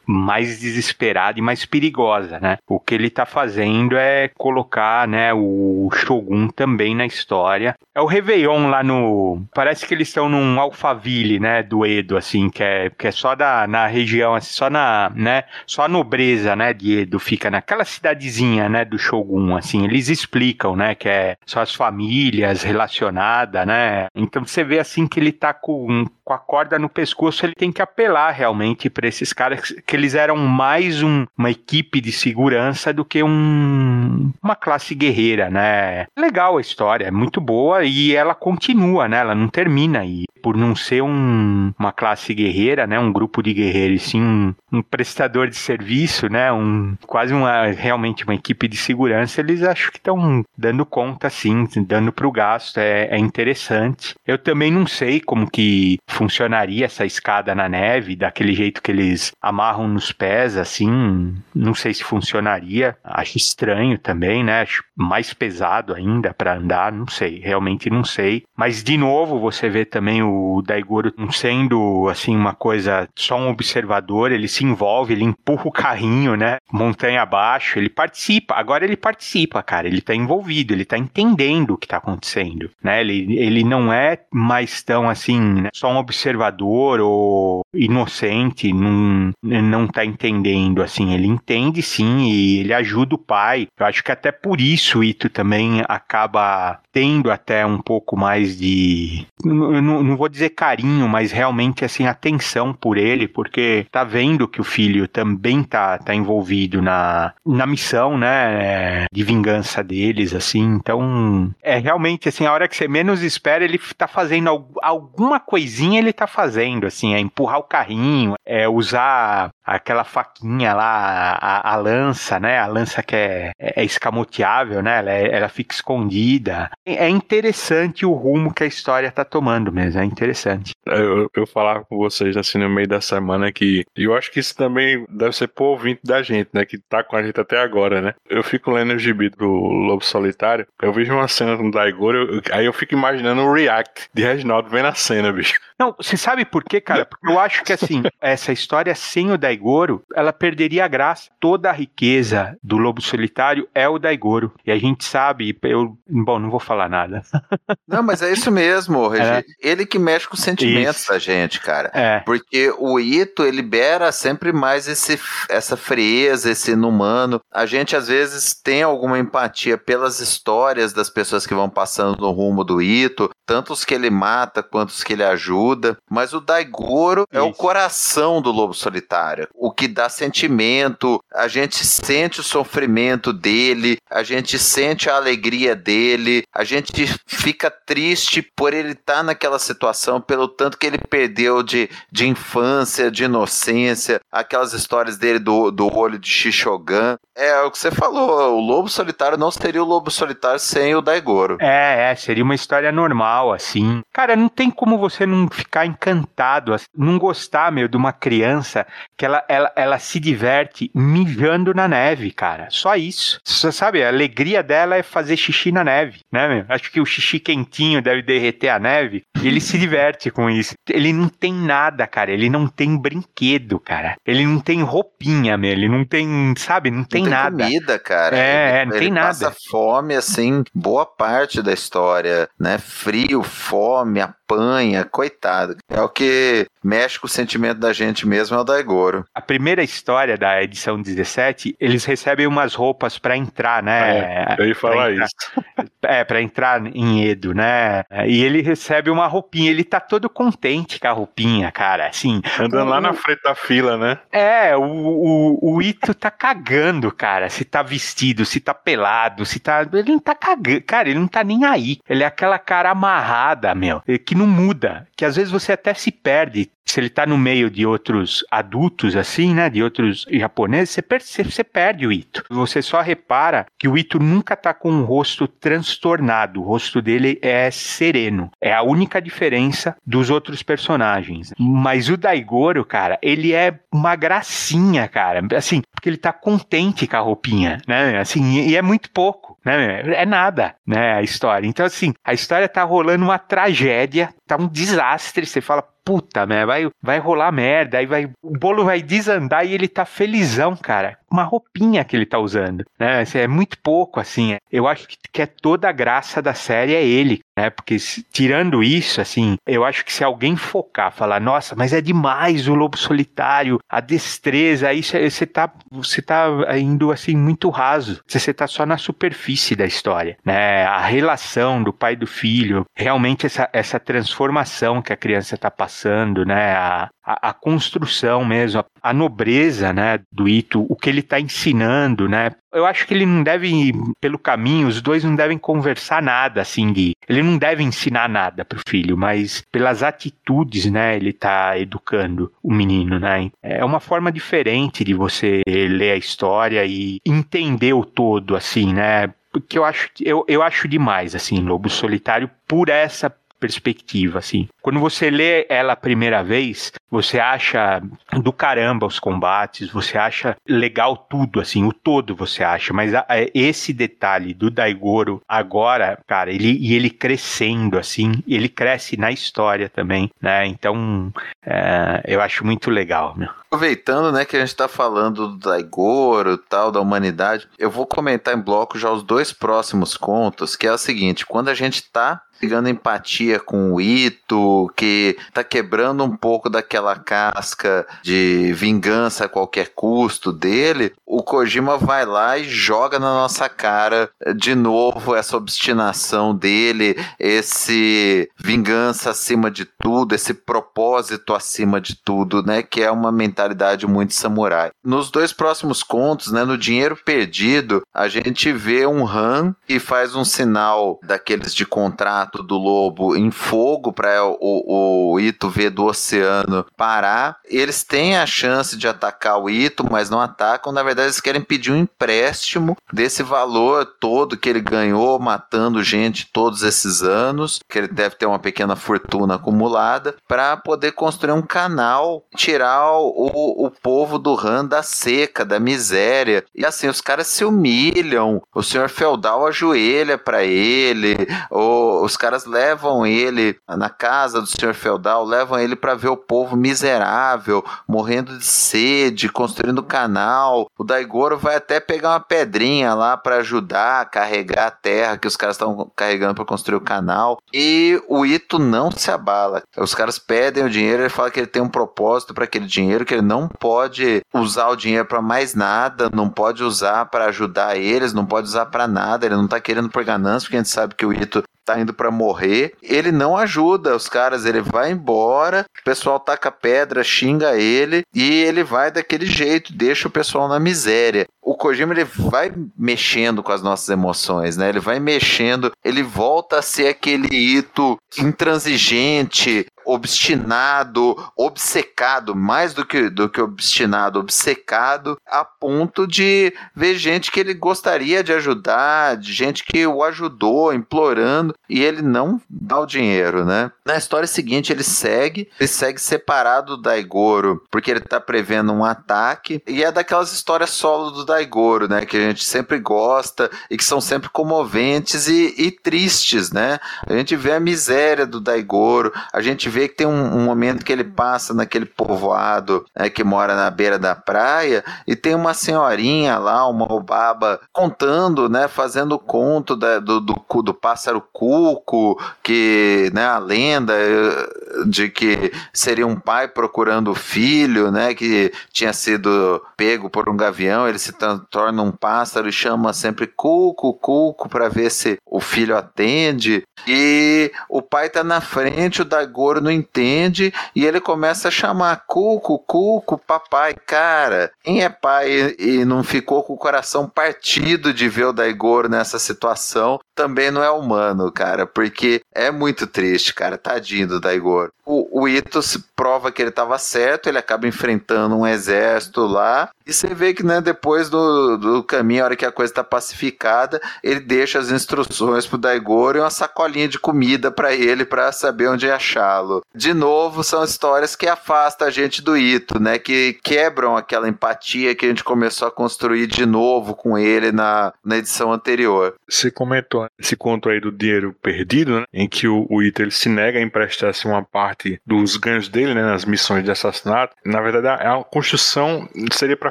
mais desesperada e mais perigosa, né? O que ele está fazendo é colocar, né, o Shogun também na história. É o Réveillon lá no... Parece que eles estão num Alphaville, né, do Edo, assim, que é, que é só da, na região, assim, só na, né, só a nobreza, né, de Edo fica naquela cidadezinha, né, do Shogun, assim, eles explicam, né, que é só as famílias relacionadas, né? Então você vê, assim, que ele tá com, com a corda no pescoço, ele tem que apelar realmente para esses caras que eles eram mais um, uma equipe de segurança do que um, uma classe guerreira, né? Legal a história, é muito boa e ela continua, né? Ela não termina aí. Por não ser um, uma classe guerreira, né? Um grupo de guerreiros, sim, um, um prestador de serviço, né? Um, quase uma, realmente uma equipe de segurança, eles acho que estão dando conta, sim, dando para o gasto, é, é interessante. Eu também não sei como que funcionaria essa escada na neve, daquele jeito que eles amarram nos pés, assim, não sei se funcionaria. Acho estranho também, né? Acho mais pesado ainda para andar, não sei, realmente não sei. Mas de novo você vê também o, Daigoro sendo, assim, uma coisa, só um observador, ele se envolve, ele empurra o carrinho, né? Montanha abaixo, ele participa. Agora ele participa, cara, ele tá envolvido, ele tá entendendo o que tá acontecendo, né? Ele, ele não é mais tão, assim, né? só um observador ou inocente, não, não tá entendendo, assim, ele entende sim e ele ajuda o pai. Eu acho que até por isso o Ito também acaba tendo até um pouco mais de. Não, não, vou dizer carinho, mas realmente assim, atenção por ele, porque tá vendo que o filho também tá, tá envolvido na, na missão, né? De vingança deles, assim. Então, é realmente assim, a hora que você menos espera, ele tá fazendo alguma coisinha, ele tá fazendo, assim, é empurrar o carrinho, é usar aquela faquinha lá, a, a lança, né? A lança que é, é escamoteável, né? Ela, é, ela fica escondida. É interessante o rumo que a história tá tomando mesmo, é interessante. Eu, eu falava com vocês assim no meio da semana que eu acho que isso também deve ser por ouvinte da gente, né? Que tá com a gente até agora, né? Eu fico lendo o gibi do Lobo Solitário, eu vejo uma cena com o Daigoro, eu, aí eu fico imaginando o react de Reginaldo vendo a cena, bicho. Não, você sabe por quê, cara? Porque eu acho que assim, *laughs* essa história sem o Daigoro, ela perderia a graça. Toda a riqueza do Lobo Solitário é o Daigoro. E a gente sabe, eu, bom, não vou falar nada. *laughs* Não, mas é isso mesmo, *laughs* Regi. É. Ele que mexe com os sentimentos isso. da gente, cara. É. Porque o Ito, ele libera sempre mais esse, essa frieza, esse inumano. A gente às vezes tem alguma empatia pelas histórias das pessoas que vão passando no rumo do Ito, tanto os que ele mata quanto os que ele ajuda. Mas o Daigoro Isso. é o coração do lobo solitário, o que dá sentimento. A gente sente o sofrimento dele, a gente sente a alegria dele, a gente fica triste por ele estar tá naquela situação, pelo tanto que ele perdeu de, de infância, de inocência, aquelas histórias dele do, do olho de Shishogan. É o que você falou, o lobo solitário não seria o lobo solitário sem o Daigoro. É, é, seria uma história normal assim. Cara, não tem como você não ficar encantado, assim, não gostar, meu, de uma criança que ela, ela, ela se diverte mijando na neve, cara. Só isso. Você sabe, a alegria dela é fazer xixi na neve, né, meu? Acho que o xixi quentinho deve derreter a neve e ele se diverte com isso. Ele não tem nada, cara. Ele não tem brinquedo, cara. Ele não tem roupinha, meu. Ele não tem, sabe, não tem, não tem nada. comida, cara. É, ele, não ele tem nada. passa fome, assim, boa parte da história, né? Frio, fome, apanha, coitado. É o que mexe com o sentimento da gente mesmo, é o Daigoro. A primeira história da edição 17, eles recebem umas roupas para entrar, né? É, eu ia falar entrar, isso. É, para entrar em Edo, né? E ele recebe uma roupinha, ele tá todo contente com a roupinha, cara, assim. Andando o, lá na frente da fila, né? É, o, o, o Ito tá cagando, cara, se tá vestido, se tá pelado, se tá... Ele não tá cagando, cara, ele não tá nem aí. Ele é aquela cara amarrada, meu, que não muda, que às vezes você até se perde se ele está no meio de outros adultos, assim, né, de outros japoneses, você, percebe, você perde o Ito. Você só repara que o Ito nunca está com o rosto transtornado, o rosto dele é sereno. É a única diferença dos outros personagens. Mas o Daigoro, cara, ele é uma gracinha, cara. Assim, porque ele tá contente com a roupinha, né? Assim, e é muito pouco, né? É nada, né? A história. Então, assim, a história tá rolando uma tragédia, tá um desastre. Você fala, puta, né? Vai, vai rolar merda, aí vai, o bolo vai desandar e ele tá felizão, cara. Uma roupinha que ele tá usando, né? É muito pouco, assim. Eu acho que é toda a graça da série é ele, né? Porque tirando isso, assim, eu acho que se alguém focar, falar, nossa, mas é demais o lobo solitário, a destreza, aí você tá, você tá indo, assim, muito raso. Você tá só na superfície da história, né? A relação do pai e do filho, realmente essa, essa transformação que a criança tá passando passando, né? A, a, a construção mesmo, a, a, nobreza, né? Do Ito, o que ele está ensinando, né? Eu acho que ele não deve ir pelo caminho, os dois não devem conversar nada, assim, de, ele não deve ensinar nada pro filho, mas pelas atitudes, né? Ele está educando o menino, né? É uma forma diferente de você ler a história e entender o todo, assim, né? que eu acho, eu, eu acho demais, assim, Lobo Solitário, por essa perspectiva, assim. Quando você lê ela a primeira vez, você acha do caramba os combates, você acha legal tudo, assim, o todo você acha, mas a, a, esse detalhe do Daigoro agora, cara, ele e ele crescendo, assim, ele cresce na história também, né? Então, é, eu acho muito legal, meu. Aproveitando, né, que a gente tá falando do Daigoro, tal, da humanidade, eu vou comentar em bloco já os dois próximos contos, que é o seguinte, quando a gente tá pegando empatia com o Ito, que tá quebrando um pouco daquela casca de vingança a qualquer custo dele, o Kojima vai lá e joga na nossa cara de novo essa obstinação dele, esse vingança acima de tudo, esse propósito acima de tudo, né, que é uma mentalidade muito samurai. Nos dois próximos contos, né, no Dinheiro Perdido, a gente vê um Han que faz um sinal daqueles de contrato do lobo em fogo para o, o Ito ver do oceano parar. Eles têm a chance de atacar o Ito, mas não atacam. Na verdade, eles querem pedir um empréstimo desse valor todo que ele ganhou matando gente todos esses anos, que ele deve ter uma pequena fortuna acumulada, para poder construir um canal, tirar o, o povo do Han da seca, da miséria. E assim, os caras se humilham, o senhor feudal ajoelha para ele, os caras levam ele na casa do senhor feudal, levam ele para ver o povo miserável, morrendo de sede, construindo canal. O Daigoro vai até pegar uma pedrinha lá para ajudar a carregar a terra que os caras estão carregando para construir o canal. E o Ito não se abala. Os caras pedem o dinheiro, ele fala que ele tem um propósito para aquele dinheiro, que ele não pode usar o dinheiro para mais nada, não pode usar para ajudar eles, não pode usar para nada, ele não tá querendo por ganância, porque a gente sabe que o Ito tá indo para morrer, ele não ajuda os caras, ele vai embora, o pessoal taca pedra, xinga ele e ele vai daquele jeito, deixa o pessoal na miséria. O Kojima ele vai mexendo com as nossas emoções, né? Ele vai mexendo, ele volta a ser aquele Ito intransigente, obstinado, obcecado, mais do que, do que obstinado, obcecado, a ponto de ver gente que ele gostaria de ajudar, de gente que o ajudou, implorando, e ele não dá o dinheiro, né? Na história seguinte, ele segue, ele segue separado do Daigoro, porque ele tá prevendo um ataque, e é daquelas histórias solo do Daigoro, né? Que a gente sempre gosta e que são sempre comoventes e, e tristes, né? A gente vê a miséria do Daigoro, a gente vê que tem um, um momento que ele passa naquele povoado né, que mora na beira da praia e tem uma senhorinha lá, uma obaba, contando, né, fazendo conto da, do, do, do pássaro cuco, que, né, a lenda eh, de que seria um pai procurando o filho, né, que tinha sido pego por um gavião, ele se torna um pássaro e chama sempre cuco, cuco para ver se o filho atende. E o pai tá na frente, o Dagoro não entende e ele começa a chamar Cuco, Cuco, papai. Cara, quem é pai e não ficou com o coração partido de ver o Daigoro nessa situação, também não é humano, cara, porque é muito triste, cara, tadinho do Daigoro. O, o Ito prova que ele estava certo, ele acaba enfrentando um exército lá, e você vê que, né, depois do, do caminho, a hora que a coisa está pacificada, ele deixa as instruções pro Daigoro e uma sacolinha de comida para ele para saber onde achá-lo. De novo, são histórias que afastam a gente do Ito, né, que quebram aquela empatia que a gente começou a construir de novo com ele na, na edição anterior. Você comentou esse conto aí do dinheiro perdido, né? Em que o, o Ito ele se nega a emprestar assim, uma parte dos ganhos dele, né? Nas missões de assassinato. Na verdade, é a construção seria para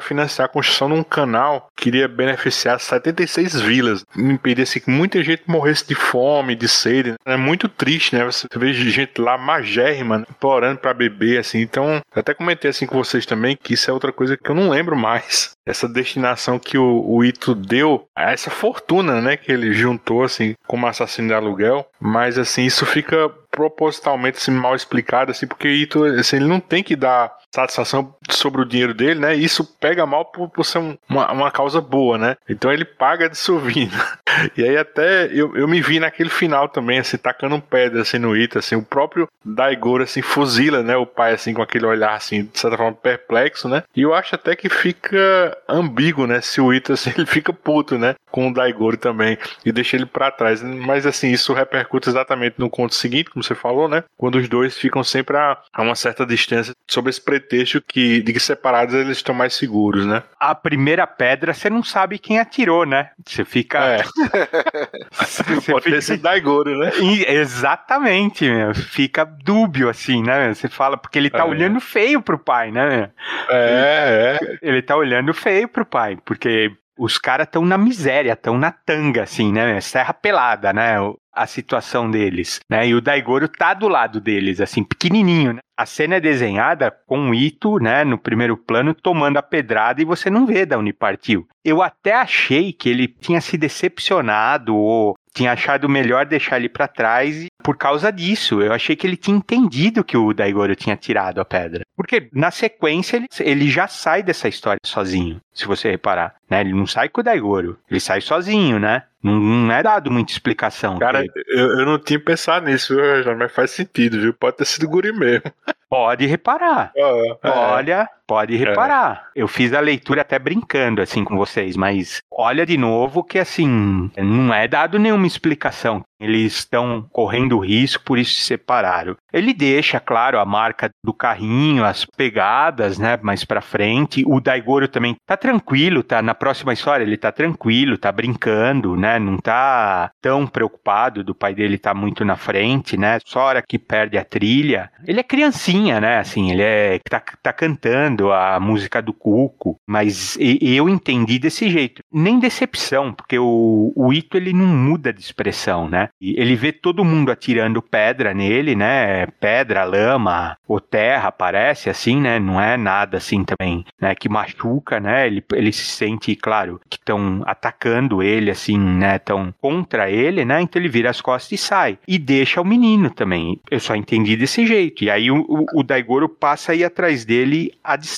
financiar a construção de um canal que iria beneficiar 76 vilas, impedir assim, que muita gente morresse de fome, de sede. É muito triste, né? Você vê gente lá magérrima, né? implorando para beber, assim. Então, até comentei assim com vocês também que isso é outra coisa que eu não lembro mais. Essa destinação que o, o Ito deu a essa fortuna, né? Que ele juntou assim, como assassino de aluguel, mas assim, isso fica propositalmente assim, mal explicado, assim, porque Ito, assim, ele não tem que dar satisfação sobre o dinheiro dele, né? E isso pega mal por, por ser um, uma, uma causa boa, né? Então ele paga de sovino. *laughs* E aí até eu, eu me vi naquele final também, assim, tacando pedra assim no Ita, assim, o próprio Daigoro assim fuzila, né, o pai assim com aquele olhar assim, de certa forma perplexo, né? E eu acho até que fica ambíguo, né, se o Ita assim, *laughs* ele fica puto, né, com o Daigoro também e deixa ele para trás. Mas assim, isso repercute exatamente no conto seguinte, como você falou, né? Quando os dois ficam sempre a, a uma certa distância sob esse pretexto que de que separados eles estão mais seguros, né? A primeira pedra você não sabe quem atirou, né? Você fica É. *laughs* *laughs* você Pode ter sido Daigoro, né? Exatamente, meu. Fica dúbio assim, né? Você fala, porque ele tá É. olhando feio pro pai, né? É, é. Ele tá olhando feio pro pai, porque os caras estão na miséria, estão na tanga, assim, né? Serra pelada, né? A situação deles, né? E o Daigoro tá do lado deles, assim, pequenininho, né? A cena é desenhada com o Ito, né, no primeiro plano, tomando a pedrada e você não vê da onde partiu. Eu até achei que ele tinha se decepcionado ou tinha achado melhor deixar ele pra trás e por causa disso. Eu achei que ele tinha entendido que o Daigoro tinha tirado a pedra. Porque na sequência ele, ele já sai dessa história sozinho, se você reparar. Né? Ele não sai com o Daigoro, ele sai sozinho, né? Não, não é dado muita explicação. Cara, eu, eu não tinha pensado nisso, viu, Rogério? mas faz sentido, viu? Pode ter sido guri mesmo. pode reparar. É. Olha, pode reparar. Eu fiz a leitura até brincando assim com vocês, mas olha de novo que assim, não é dado nenhuma explicação. Eles estão correndo risco, por isso se separaram. Ele deixa, claro, a marca do carrinho, as pegadas, né, mais pra frente. O Daigoro também tá tranquilo, tá na próxima história, ele tá tranquilo, tá brincando, né, não tá tão preocupado do pai dele tá muito na frente, né? Só a hora que perde a trilha. Ele é criancinha, né, assim, ele é tá, tá cantando a música do Cuco, mas eu entendi desse jeito. Nem decepção, porque o, o Ito ele não muda de expressão, né? Ele vê todo mundo atirando pedra nele, né? Pedra, lama ou terra, parece assim, né? Não é nada assim também, né? Que machuca, né? Ele, ele se sente, claro, que estão atacando ele, assim, né? Estão contra ele, né? Então ele vira as costas e sai. E deixa o menino também. Eu só entendi desse jeito. E aí o, o, o Daigoro passa a ir atrás dele à distância,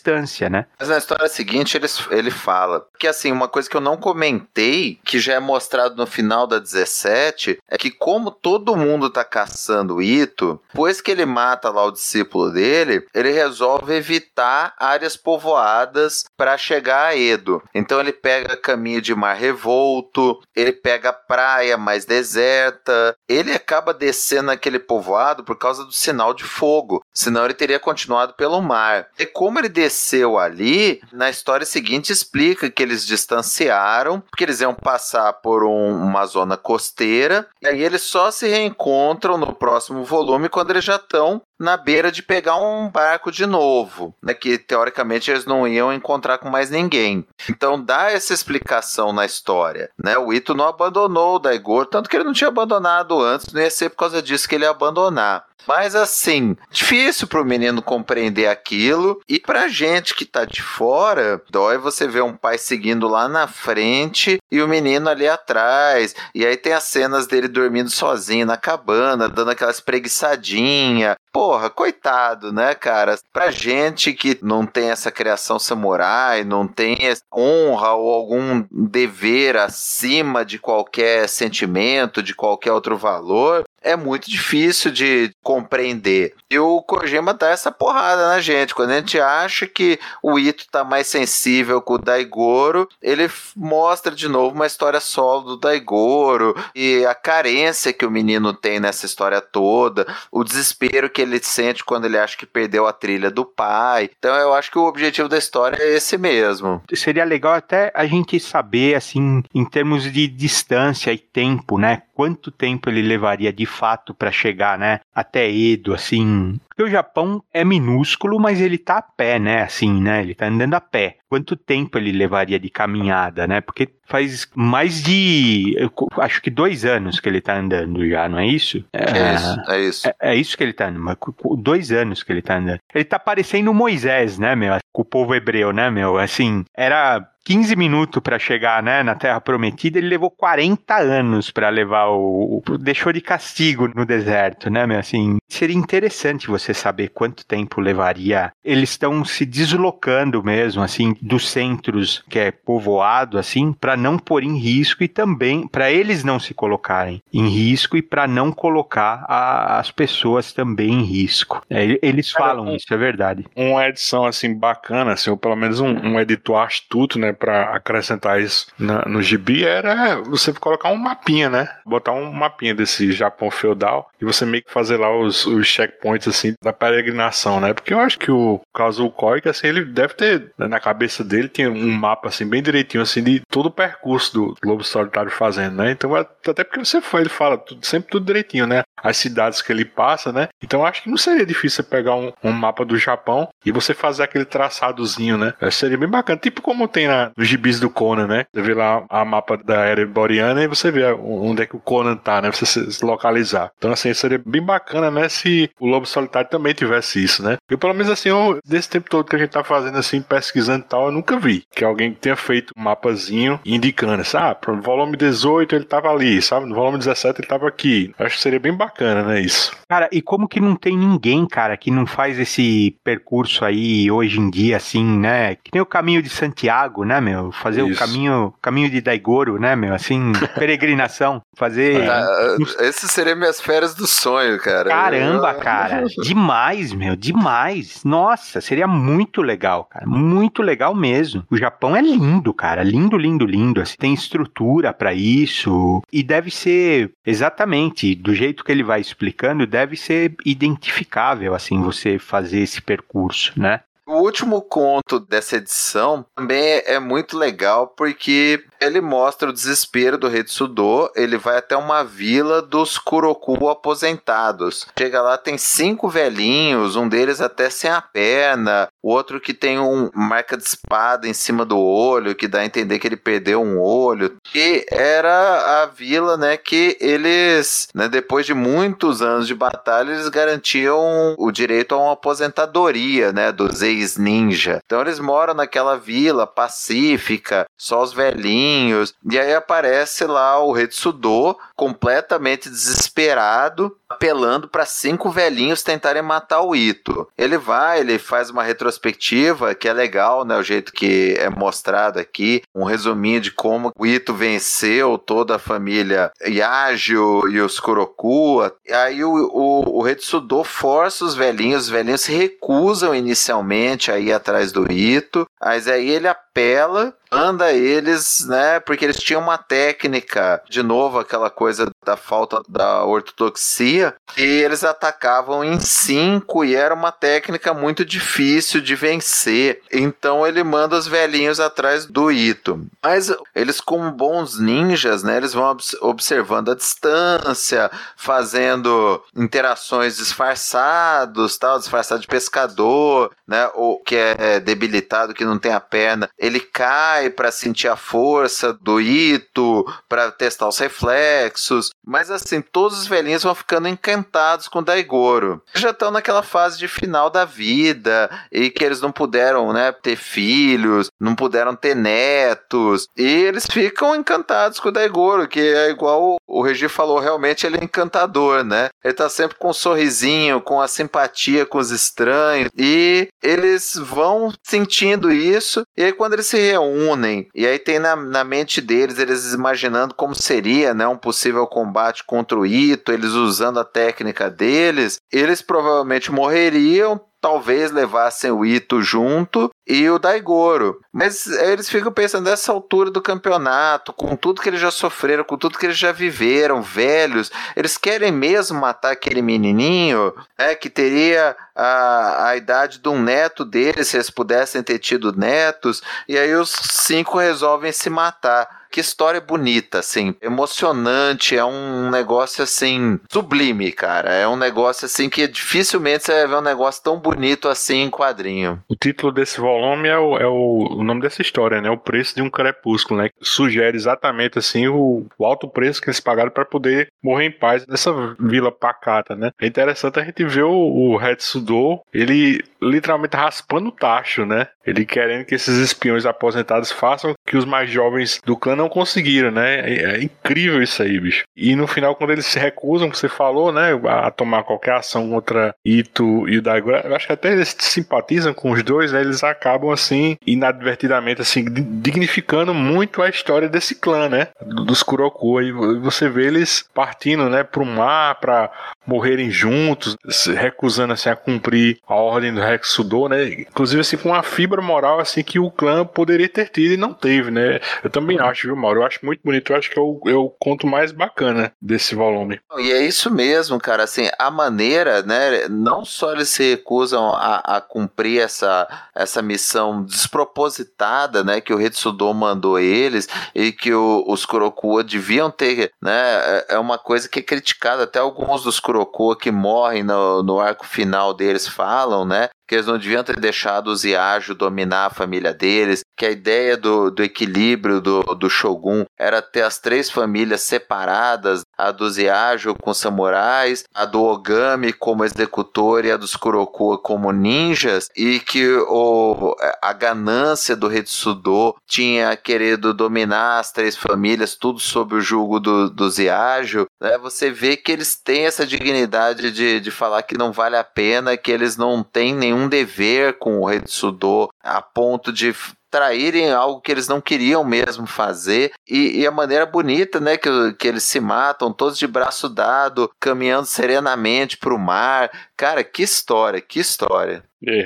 né? Mas na história seguinte ele, ele fala que assim, uma coisa que eu não comentei, que já é mostrado no final da 17, é que como todo mundo tá caçando o Ito, depois que ele mata lá o discípulo dele, ele resolve evitar áreas povoadas para chegar a Edo. Então ele pega caminho de mar revolto, ele pega praia mais deserta, ele acaba descendo naquele povoado por causa do sinal de fogo, senão ele teria continuado pelo mar. E como ele desceu ali, na história seguinte explica que eles distanciaram, porque eles iam passar por um- uma zona costeira, e aí eles só se reencontram no próximo volume quando eles já estão na beira de pegar um barco de novo, né, que teoricamente eles não iam encontrar com mais ninguém. Então dá essa explicação na história, né? O Ito não abandonou o Daigoro, tanto que ele não tinha abandonado antes, não ia ser por causa disso que ele ia abandonar. Mas assim, difícil pro menino compreender aquilo. E pra gente que tá de fora, dói você ver um pai seguindo lá na frente e o menino ali atrás. E aí tem as cenas dele dormindo sozinho na cabana, dando aquelas preguiçadinha. Porra, coitado, né, cara? Pra gente que não tem essa criação samurai, não tem honra ou algum dever acima de qualquer sentimento, de qualquer outro valor, é muito difícil de compreender. E o Kojima dá essa porrada na gente. Quando a gente acha que o Ito tá mais sensível com o Daigoro, ele mostra de novo uma história solo do Daigoro e a carência que o menino tem nessa história toda, o desespero que ele sente quando ele acha que perdeu a trilha do pai. Então eu acho que o objetivo da história é esse mesmo. seria legal até a gente saber, assim, em termos de distância e tempo, né? Quanto tempo ele levaria de fato para chegar, né? Até Edo, assim. Porque o Japão é minúsculo, mas ele tá a pé, né? Assim, né? Ele tá andando a pé. Quanto tempo ele levaria de caminhada, né? Porque faz mais de. acho que dois anos que ele tá andando já, não é isso? É, isso, é isso. É, é isso que ele tá andando, dois anos que ele tá andando. Ele tá parecendo Moisés, né, meu? Com o povo hebreu, né, meu? Assim, era 15 minutos para chegar, né, na Terra Prometida, ele levou 40 anos para levar o, o, deixou de castigo no deserto, né, meu, assim, seria interessante você saber quanto tempo levaria. Eles estão se deslocando mesmo, assim, dos centros que é povoado, assim, para não pôr em risco e também para eles não se colocarem em risco e para não colocar a, as pessoas também em risco. É, eles falam um, isso, é verdade. Uma edição assim bacana, assim, ou pelo menos um, um editor astuto, né, para acrescentar isso na, no gibi era você colocar um mapinha, né, botar um mapinha desse Japão feudal e você meio que fazer lá os, os checkpoints assim da peregrinação, né? Porque eu acho que o Kazuo que assim, ele deve ter na cabeça dele tinha um mapa assim bem direitinho assim de todo o percurso do Lobo Solitário fazendo, né? Então até porque você foi, ele fala tudo, sempre tudo direitinho, né? As cidades que ele passa, né? Então acho que não seria difícil pegar um, um mapa do Japão e você fazer aquele traçadozinho, né? Seria bem bacana, tipo como tem na, nos gibis do Conan, né? Você vê lá a mapa da era boreana e você vê onde é que o Conan tá, né? Você se localizar. Então assim, seria bem bacana, né? Se o Lobo Solitário também tivesse isso, né? Eu pelo menos assim, eu, desse tempo todo que a gente tá fazendo assim, pesquisando e tal, eu nunca vi que alguém tenha feito um mapazinho indicando, sabe? Ah, pro volume 18 ele tava ali, sabe? No volume 17 ele tava aqui. Acho que seria bem bacana, né, isso. Cara, e como que não tem ninguém, cara, que não faz esse percurso aí hoje em dia, assim, né? Que nem o caminho de Santiago, né, meu? Fazer isso. o caminho, caminho de Daigoro, né, meu? Assim, *laughs* peregrinação. Fazer. Ah, esse seria minhas férias do sonho, cara. Caramba, cara. *laughs* demais, meu. Demais. Nossa, seria muito legal, cara. Muito legal mesmo. O Japão é lindo, cara. Lindo, lindo, lindo. Assim, tem estrutura para isso. E deve ser exatamente do jeito que ele vai explicando, deve ser identificável, assim, você fazer esse percurso, né? O último conto dessa edição também é muito legal porque ele mostra o desespero do rei de Sudô. Ele vai até uma vila dos Kuroku aposentados. Chega lá, tem cinco velhinhos, um deles até sem a perna, o outro que tem uma marca de espada em cima do olho, que dá a entender que ele perdeu um olho. E era a vila, né, que eles, né, depois de muitos anos de batalha, eles garantiam o direito a uma aposentadoria, né, dos ex-ninja. Então eles moram naquela vila pacífica, só os velhinhos e aí aparece lá o rei Sudô, completamente desesperado, apelando para cinco velhinhos tentarem matar o Ito. Ele vai, ele faz uma retrospectiva que é legal, né? O jeito que é mostrado aqui, um resuminho de como o Ito venceu toda a família Yagio e os Kuroku. Aí o, o, o Sudô força os velhinhos, os velhinhos se recusam inicialmente a ir atrás do Ito, mas aí ele apela manda eles, né? Porque eles tinham uma técnica, de novo, aquela coisa da falta da ortodoxia, e eles atacavam em cinco e era uma técnica muito difícil de vencer. Então ele manda os velhinhos atrás do Ito. Mas eles, como bons ninjas, né? Eles vão observando a distância, fazendo interações disfarçados, tal, disfarçado de pescador, né? O que é debilitado, que não tem a perna, ele cai para sentir a força do Ito, para testar os reflexos. Mas assim, todos os velhinhos vão ficando encantados com o Daigoro. Já estão naquela fase de final da vida e que eles não puderam, né, ter filhos, não puderam ter netos. E eles ficam encantados com o Daigoro, que é igual o Regi falou, realmente ele é encantador, né? Ele tá sempre com um sorrisinho, com a simpatia com os estranhos. E eles vão sentindo isso. E aí quando eles se reúnem. E aí tem na, na mente deles, eles imaginando como seria né, um possível combate contra o Ito, eles usando a técnica deles, eles provavelmente morreriam, talvez levassem o Ito junto e o Daigoro. Mas eles ficam pensando nessa altura do campeonato, com tudo que eles já sofreram, com tudo que eles já viveram, velhos, eles querem mesmo matar aquele menininho, é que teria a, a idade de um neto deles, se eles pudessem ter tido netos, e aí os cinco resolvem se matar que história bonita, assim, emocionante, é um negócio assim, sublime, cara. É um negócio assim que dificilmente você vai ver um negócio tão bonito assim em quadrinho. O título desse volume é o, é o, o nome dessa história, né? O preço de um crepúsculo, né? Sugere exatamente assim o, o alto preço que eles pagaram para poder morrer em paz nessa vila pacata, né? É interessante a gente ver o, o Hetsudo, ele literalmente raspando o tacho, né? Ele querendo que esses espiões aposentados façam que os mais jovens do clã não conseguiram, né? É, é incrível isso aí, bicho. E no final, quando eles se recusam, que você falou, né, a tomar qualquer ação contra Ito e o Daigo, eu acho que até eles simpatizam com os dois, né? Eles acabam assim, inadvertidamente, assim, dignificando muito a história desse clã, né? Dos Kurokua. E você vê eles partindo, né, pro mar, pra morrerem juntos, se recusando assim a cumprir a ordem do Rex Sudô, né? Inclusive assim com uma fibra moral assim que o clã poderia ter tido e não teve, né? Eu também uhum. acho, viu, Mauro? Eu acho muito bonito, eu acho que é o, é o conto mais bacana desse volume. E é isso mesmo, cara, assim, a maneira, né, não só eles se recusam a, a cumprir essa, essa missão despropositada, né, que o Retsudo mandou eles e que o, os Kurokua deviam ter, né, é, é uma coisa que é criticada até alguns dos Kurokua que morrem no, no arco final deles falam, né? Que eles não deviam ter deixado os Yaju dominar a família deles, que a ideia do, do equilíbrio do, do Shogun era ter as três famílias separadas, a dos Yaju com samurais, a do Ogami como executor e a dos Kurokua como ninjas, e que o, a ganância do Retsudo tinha querido dominar as três famílias, tudo sob o jugo do, dos Yaju, né? você vê que eles têm essa dignidade de, de falar que não vale a pena, que eles não têm nenhum um dever com o Sudô a ponto de traírem algo que eles não queriam mesmo fazer e, e, a maneira bonita, né, que, que eles se matam, todos de braço dado, caminhando serenamente para o mar. Cara, que história, que história. E aí,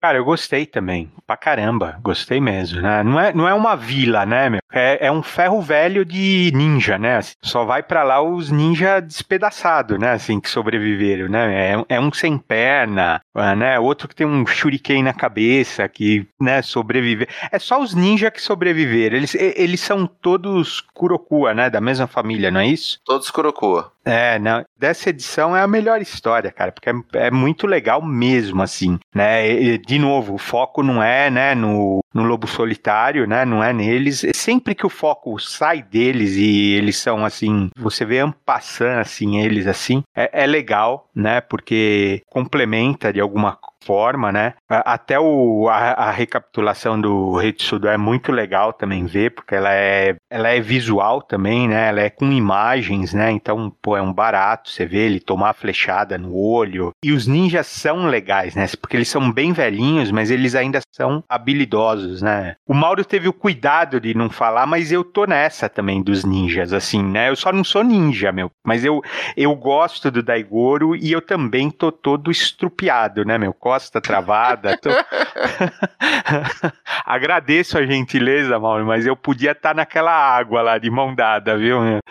Cara, eu gostei também, pra caramba, gostei mesmo, né? Não é, não é uma vila, né, meu? É, é um ferro velho de ninja, né? Assim, só vai para lá os ninja despedaçados, né? Assim, que sobreviveram, né? É, é um sem perna, ah, né? Outro que tem um shuriken na cabeça, que, né, sobrevive. É só os ninja que sobreviveram. Eles, eles são todos Kurokua, né? Da mesma família, não é isso? Todos Kurokua. É, não. Dessa edição é a melhor história, cara, porque é, é muito legal mesmo, assim, né? E, de novo, o foco não é, né, no, no Lobo Solitário, né? Não é neles. Sempre que o foco sai deles e eles são, assim, você vê ampassando, assim, eles, assim, é, é legal, né? Porque complementa de alguma forma, né? Até o, a, a recapitulação do Rei Sudo é muito legal também ver, porque ela é, ela é visual também, né? Ela é com imagens, né? Então, pô, é um barato você vê ele tomar a flechada no olho. E os ninjas são legais, né? Porque eles são bem velhinhos, mas eles ainda são habilidosos, né? O Mauro teve o cuidado de não falar, mas eu tô nessa também dos ninjas, assim, né? Eu só não sou ninja, meu. Mas eu, eu gosto do Daigoro e eu também tô todo estrupiado, né, meu? Costa travada. Tô... *laughs* Agradeço a gentileza, Mauro, mas eu podia estar tá naquela água lá de mão dada, viu? *laughs*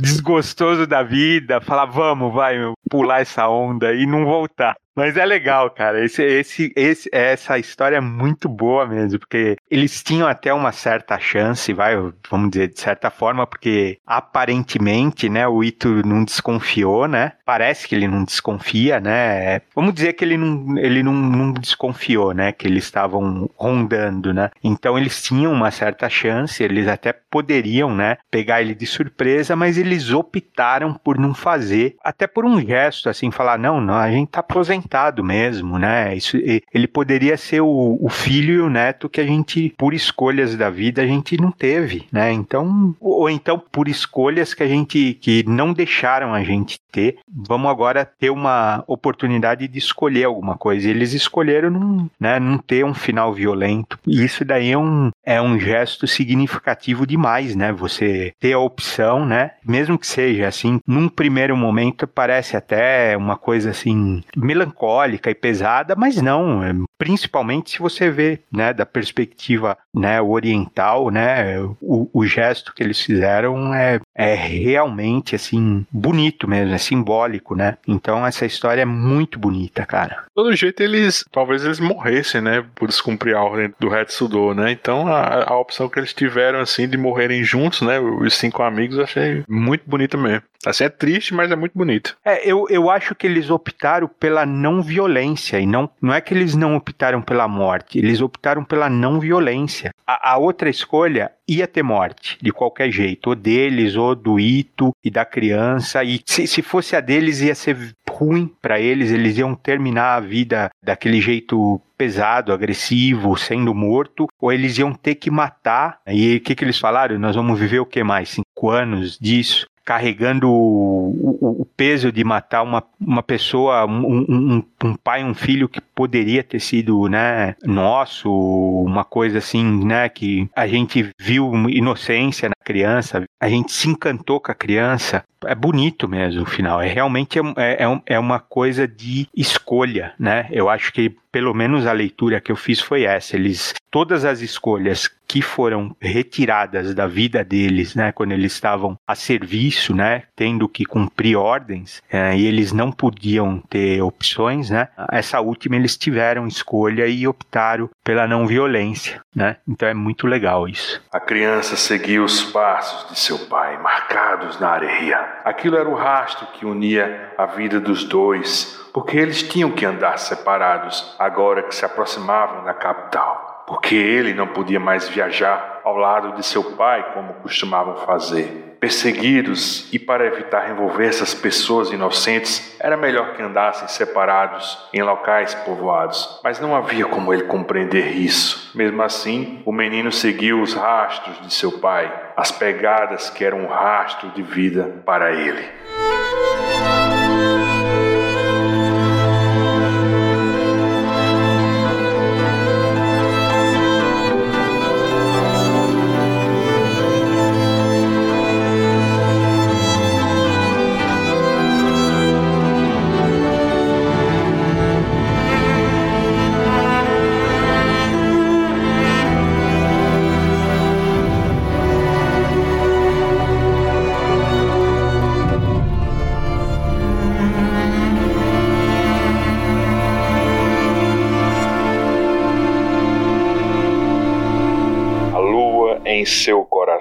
Desgostoso da vida, falar, vamos, vai, pular essa onda e não voltar. Mas é legal, cara. Esse, esse, esse, essa história é muito boa mesmo, porque eles tinham até uma certa chance, vai, vamos dizer, de certa forma, porque aparentemente, né, o Ito não desconfiou, né? Parece que ele não desconfia, né? Vamos dizer que ele não, ele não, não desconfiou, né? Que eles estavam rondando, né? Então eles tinham uma certa chance, eles até poderiam, né, pegar ele de surpresa, mas eles optaram por não fazer, até por um gesto, assim, falar, não, não, a gente tá aposentado mesmo, né? Isso, ele poderia ser o, o, filho e o neto que a gente, por escolhas da vida, a gente não teve, né? Então, ou então por escolhas que a gente, que não deixaram a gente ter, vamos agora ter uma oportunidade de escolher alguma coisa. Eles escolheram não, né, não ter um final violento. E isso daí é um, é um gesto significativo demais, né? Você ter a opção, né? Mesmo que seja assim, num primeiro momento parece até uma coisa assim melancólica melancólica e pesada, mas não, é, principalmente se você vê, né, da perspectiva, né, oriental, né, o, o gesto que eles fizeram é, é realmente, assim, bonito mesmo, é simbólico, né, então essa história é muito bonita, cara. Todo jeito eles, talvez eles morressem, né, por descumprir a ordem do Sudô, né, então a, a opção que eles tiveram, assim, de morrerem juntos, né, os cinco amigos, achei muito bonita mesmo. Assim, é triste, mas é muito bonito. É, eu, eu acho que eles optaram pela não violência, e não, não é que eles não optaram pela morte, eles optaram pela não violência. A, a outra escolha ia ter morte, de qualquer jeito, ou deles, ou do Ito e da criança, e se, se fosse a deles ia ser ruim para eles, eles iam terminar a vida daquele jeito pesado, agressivo, sendo morto, ou eles iam ter que matar. E o que, que eles falaram? Nós vamos viver o que mais? Cinco anos disso? Carregando o, o, o, peso de matar uma, uma pessoa, um, um, um, pai, um filho que poderia ter sido, né, nosso, uma coisa assim, né, que a gente viu inocência na criança, a gente se encantou com a criança. É bonito mesmo o final, é realmente é, é, é uma coisa de escolha, né, eu acho que pelo menos a leitura que eu fiz foi essa. Eles todas as escolhas que foram retiradas da vida deles, né, quando eles estavam a serviço, né, tendo que cumprir ordens, é, e eles não podiam ter opções, né, essa última eles tiveram escolha e optaram pela não violência, né, então é muito legal isso. A criança seguiu os passos de seu pai, marcados na areia. Aquilo era o rastro que unia a vida dos dois, porque eles tinham que andar separados agora que se aproximavam da capital, porque ele não podia mais viajar ao lado de seu pai como costumavam fazer. Perseguidos e para evitar envolver essas pessoas inocentes, era melhor que andassem separados em locais povoados. Mas não havia como ele compreender isso. Mesmo assim, o menino seguiu os rastros de seu pai, as pegadas que eram um rastro de vida para ele.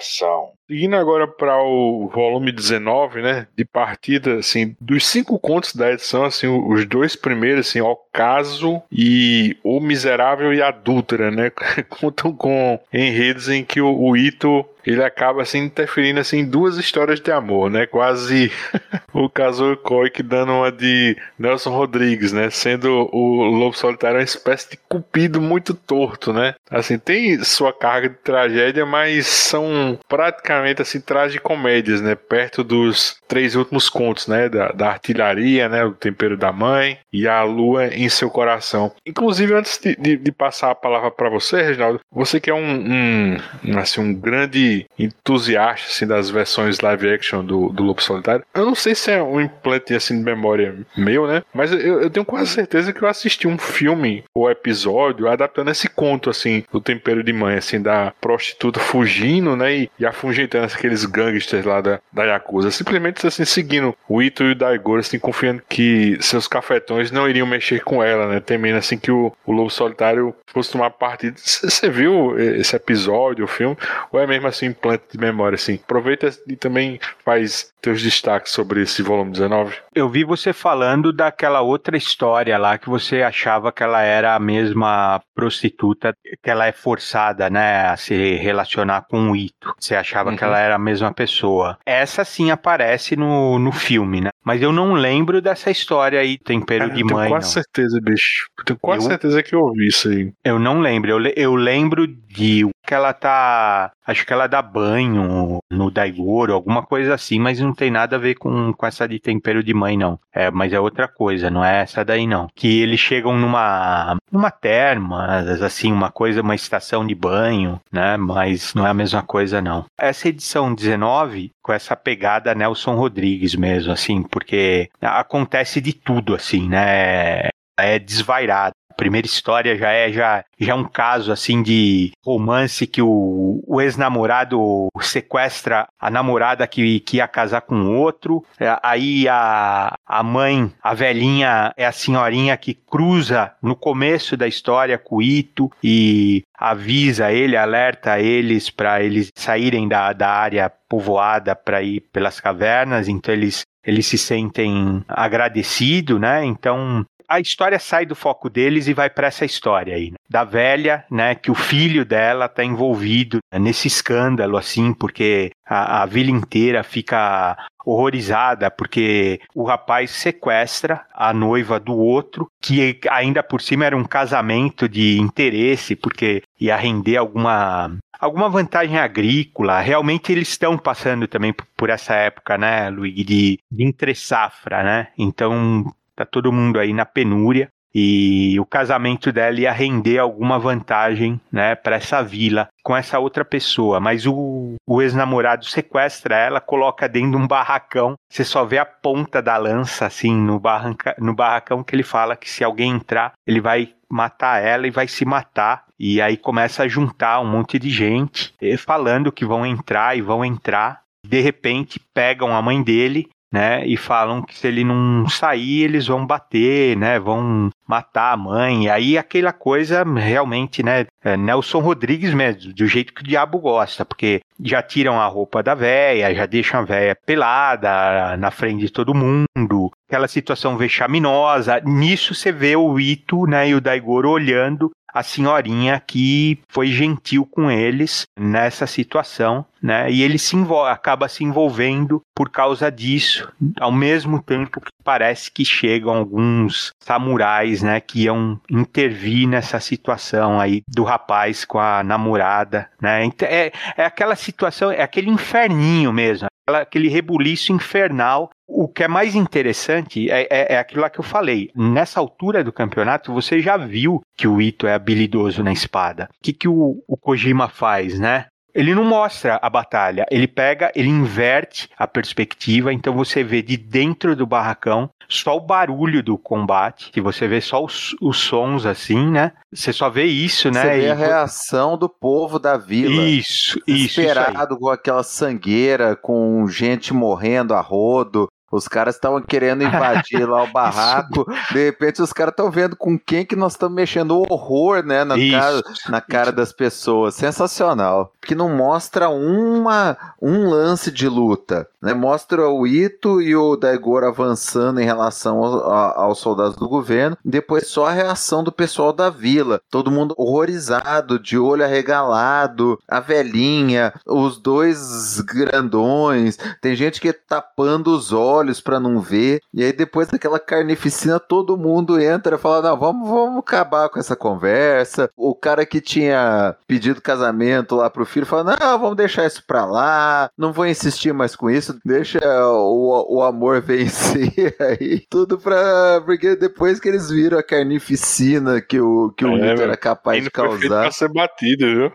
Coração. Seguindo agora para o volume 19, né, de partida, assim, dos cinco contos da edição, assim, os dois primeiros, assim, Ocaso e O Miserável e Adúltera, né, *laughs* contam com enredos em que o, o Ito ele acaba assim interferindo assim em duas histórias de amor, né? Quase *laughs* o Kazuo Koike dando uma de Nelson Rodrigues, né? Sendo o Lobo Solitário uma espécie de cupido muito torto, né? Assim, tem sua carga de tragédia, mas são praticamente assim tragicomédias, né? Perto dos três últimos contos, né? Da, da artilharia, né? O tempero da mãe e a lua em seu coração. Inclusive, antes de, de, de passar a palavra para você, Reginaldo, você que é um, um, assim, um grande entusiasta assim, das versões live action do, do Lobo Solitário, eu não sei se é um implante assim de memória meu, né? Mas eu, eu tenho quase certeza que eu assisti um filme ou episódio adaptando esse conto assim do tempero de mãe, assim, da prostituta fugindo, né? E, e afugentando aqueles gangsters lá da, da Yakuza. Simplesmente assim, seguindo o Ito e o Daigoro, assim, confiando que seus cafetões não iriam mexer com ela, né? Temendo assim que o, o Lobo Solitário fosse tomar partido. Você viu esse episódio, o filme? Ou é mesmo assim, implante de memória, assim? Aproveita e também faz teus destaques sobre esse volume 19. Eu vi você falando daquela outra história lá que você achava que ela era a mesma prostituta, que ela é forçada, né, a se relacionar com o Ito. Você achava uhum. que ela era a mesma pessoa. Essa sim aparece no, no filme, né? Mas eu não lembro dessa história aí, Tempero de Mãe. Tenho quase não. certeza, bicho. Tenho quase eu, certeza que eu ouvi isso aí. Eu não lembro. Eu, eu lembro de que ela tá. Acho que ela dá banho no Daigoro, alguma coisa assim, mas não tem nada a ver com, com essa de tempero de mãe, não. É, mas é outra coisa, não é essa daí, não. Que eles chegam numa. numa terma, assim, uma coisa, uma estação de banho, né? Mas não é a mesma coisa, não. Essa edição 19, com essa pegada Nelson Rodrigues mesmo, assim, porque acontece de tudo, assim, né? É desvairado primeira história já é já, já um caso assim de romance que o, o ex-namorado sequestra a namorada que, que ia casar com outro. É, aí a, a mãe, a velhinha, é a senhorinha que cruza no começo da história com o Ito e avisa ele, alerta eles para eles saírem da, da área povoada para ir pelas cavernas, então eles eles se sentem agradecidos, né? Então a história sai do foco deles e vai para essa história aí, né? da velha, né, que o filho dela tá envolvido nesse escândalo, assim, porque a, a vila inteira fica horrorizada porque o rapaz sequestra a noiva do outro, que ainda por cima era um casamento de interesse, porque ia render alguma alguma vantagem agrícola. Realmente eles estão passando também por essa época, né, Luigi, de, de entre safra, né? Então tá todo mundo aí na penúria e o casamento dela ia render alguma vantagem, né, para essa vila com essa outra pessoa, mas o, o ex-namorado sequestra ela, coloca dentro de um barracão, você só vê a ponta da lança assim no, barranca, no barracão que ele fala que se alguém entrar, ele vai matar ela e vai se matar. E aí começa a juntar um monte de gente falando que vão entrar e vão entrar. De repente pegam a mãe dele né? E falam que se ele não sair, eles vão bater, né? Vão matar a mãe. Aí aquela coisa realmente, né? É Nelson Rodrigues mesmo, do jeito que o diabo gosta, porque já tiram a roupa da véia, já deixam a véia pelada na frente de todo mundo. Aquela situação vexaminosa. Nisso você vê o Ito, né? E o Daigoro olhando a senhorinha que foi gentil com eles nessa situação, né? E ele se acaba se envolvendo por causa disso, ao mesmo tempo que parece que chegam alguns samurais, né, que iam intervir nessa situação aí do rapaz com a namorada, né? É, é aquela situação, é aquele inferninho mesmo, aquele rebuliço infernal o que é mais interessante é, é, é, aquilo lá que eu falei. Nessa altura do campeonato, você já viu que o Ito é habilidoso na espada. O que, que o, o Kojima faz, né? Ele não mostra a batalha, ele pega, ele inverte a perspectiva, então você vê de dentro do barracão só o barulho do combate, que você vê só os, os sons assim, né? Você só vê isso, né? Você vê e... a reação do povo da vila. Isso, isso. Esperado com aquela sangueira, com gente morrendo a rodo, os caras estavam querendo *laughs* invadir lá o barraco. De repente, os caras estão vendo com quem que nós estamos mexendo. O horror, né? Na Isso. cara, na cara das pessoas. Sensacional. Que não mostra uma, um lance de luta. Né? Mostra o Ito e o Daigoro avançando em relação ao, aos soldados do governo. Depois só a reação do pessoal da vila. Todo mundo horrorizado, de olho arregalado. A velhinha, os dois grandões. Tem gente que tapando os olhos olhos para não ver. E aí depois daquela carnificina, todo mundo entra e fala: "Não, vamos, vamos acabar com essa conversa". O cara que tinha pedido casamento lá pro filho fala: "Não, vamos deixar isso pra lá. Não vou insistir mais com isso. Deixa o, o amor vencer *laughs* aí". Tudo pra porque depois que eles viram a carnificina que o que o é, era capaz de causar. Pra ser batido, viu?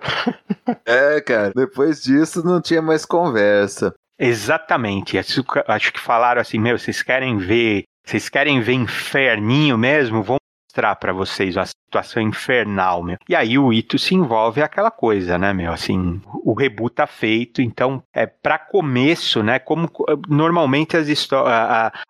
é, cara. Depois disso não tinha mais conversa. Exatamente. Acho que falaram assim, meu, vocês querem ver, vocês querem ver inferninho mesmo? Vou mostrar para vocês a situação infernal, meu. E aí o Ito se envolve aquela coisa, né, meu? Assim, o reboot tá feito, então é para começo, né? Como normalmente as,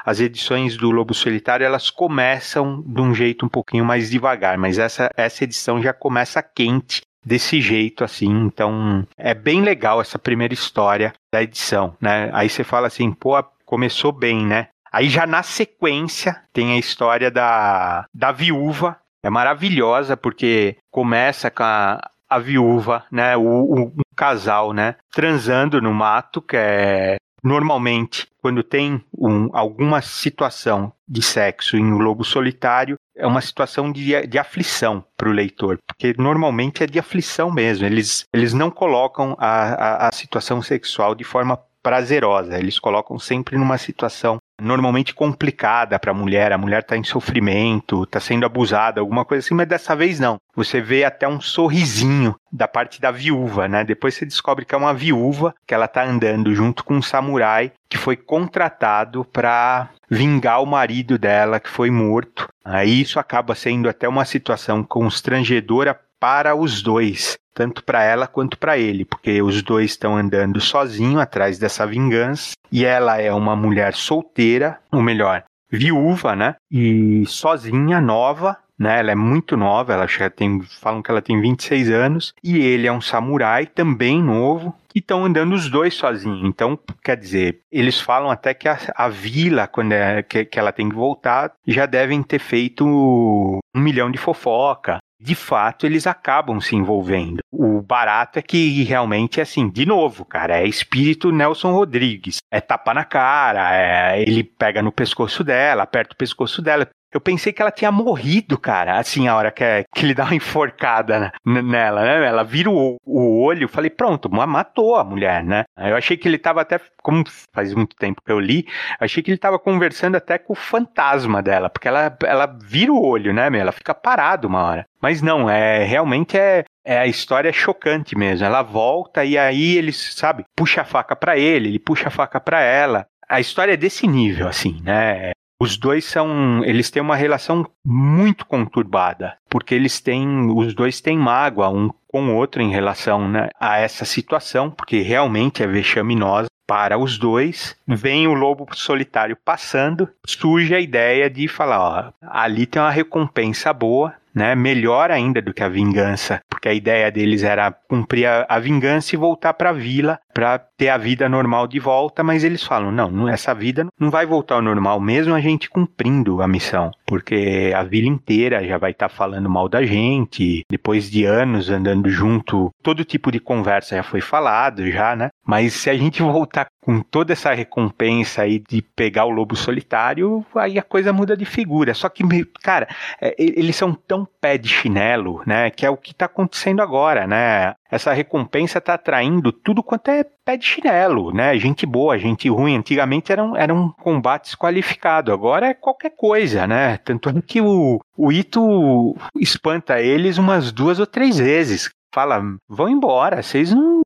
as edições do Lobo Solitário elas começam de um jeito um pouquinho mais devagar, mas essa essa edição já começa quente desse jeito assim. Então, é bem legal essa primeira história da edição, né? Aí você fala assim, pô, começou bem, né? Aí já na sequência tem a história da, da viúva. É maravilhosa porque começa com a, a viúva, né? O, o um casal, né? Transando no mato, que é normalmente quando tem um, alguma situação de sexo em um lobo solitário, é uma situação de, de aflição para o leitor, porque normalmente é de aflição mesmo. Eles, eles não colocam a, a, a situação sexual de forma prazerosa, eles colocam sempre numa situação normalmente complicada para a mulher, a mulher está em sofrimento, está sendo abusada, alguma coisa assim, mas dessa vez não. Você vê até um sorrisinho da parte da viúva, né? Depois você descobre que é uma viúva, que ela está andando junto com um samurai que foi contratado para vingar o marido dela que foi morto. Aí isso acaba sendo até uma situação constrangedora para os dois, tanto para ela quanto para ele, porque os dois estão andando sozinhos atrás dessa vingança e ela é uma mulher solteira, ou melhor, viúva, né? E sozinha, nova, né? Ela é muito nova, ela já tem, falam que ela tem 26 anos, e ele é um samurai também novo, e estão andando os dois sozinhos. Então, quer dizer, eles falam até que a, a vila, quando é, que, que ela tem que voltar, já devem ter feito um milhão de fofoca, de fato eles acabam se envolvendo. O barato é que realmente é assim, de novo, cara, é espírito Nelson Rodrigues. É tapa na cara, é, ele pega no pescoço dela, aperta o pescoço dela. Eu pensei que ela tinha morrido, cara, assim, a hora que, é, que ele dá uma enforcada nela, né? Ela vira o, o olho, falei, pronto, matou a mulher, né? Eu achei que ele tava até, como faz muito tempo que eu li, achei que ele tava conversando até com o fantasma dela, porque ela, ela vira o olho, né, meu? Ela fica parada uma hora. Mas não, é realmente é, é a história é chocante mesmo. Ela volta e aí ele, sabe, puxa a faca para ele, ele puxa a faca para ela. A história é desse nível, assim, né? Os dois são, eles têm uma relação muito conturbada, porque eles têm, os dois têm mágoa um com o outro em relação né, a essa situação, porque realmente é vexaminosa para os dois. Vem o lobo solitário passando, surge a ideia de falar, ó, ali tem uma recompensa boa, né? Melhor ainda do que a vingança, porque a ideia deles era cumprir a, a vingança e voltar para a vila para ter a vida normal de volta, mas eles falam: não, essa vida não vai voltar ao normal, mesmo a gente cumprindo a missão, porque a vila inteira já vai estar tá falando mal da gente, depois de anos andando junto, todo tipo de conversa já foi falado, já, né? Mas se a gente voltar com toda essa recompensa aí de pegar o lobo solitário, aí a coisa muda de figura. Só que, cara, é, eles são tão pé de chinelo, né? Que é o que está acontecendo agora, né? Essa recompensa está atraindo tudo quanto é pé de chinelo, né? Gente boa, gente ruim. Antigamente era um, era um combate desqualificado, agora é qualquer coisa, né? Tanto é que o, o Ito espanta eles umas duas ou três vezes. Fala, vão embora, vocês não,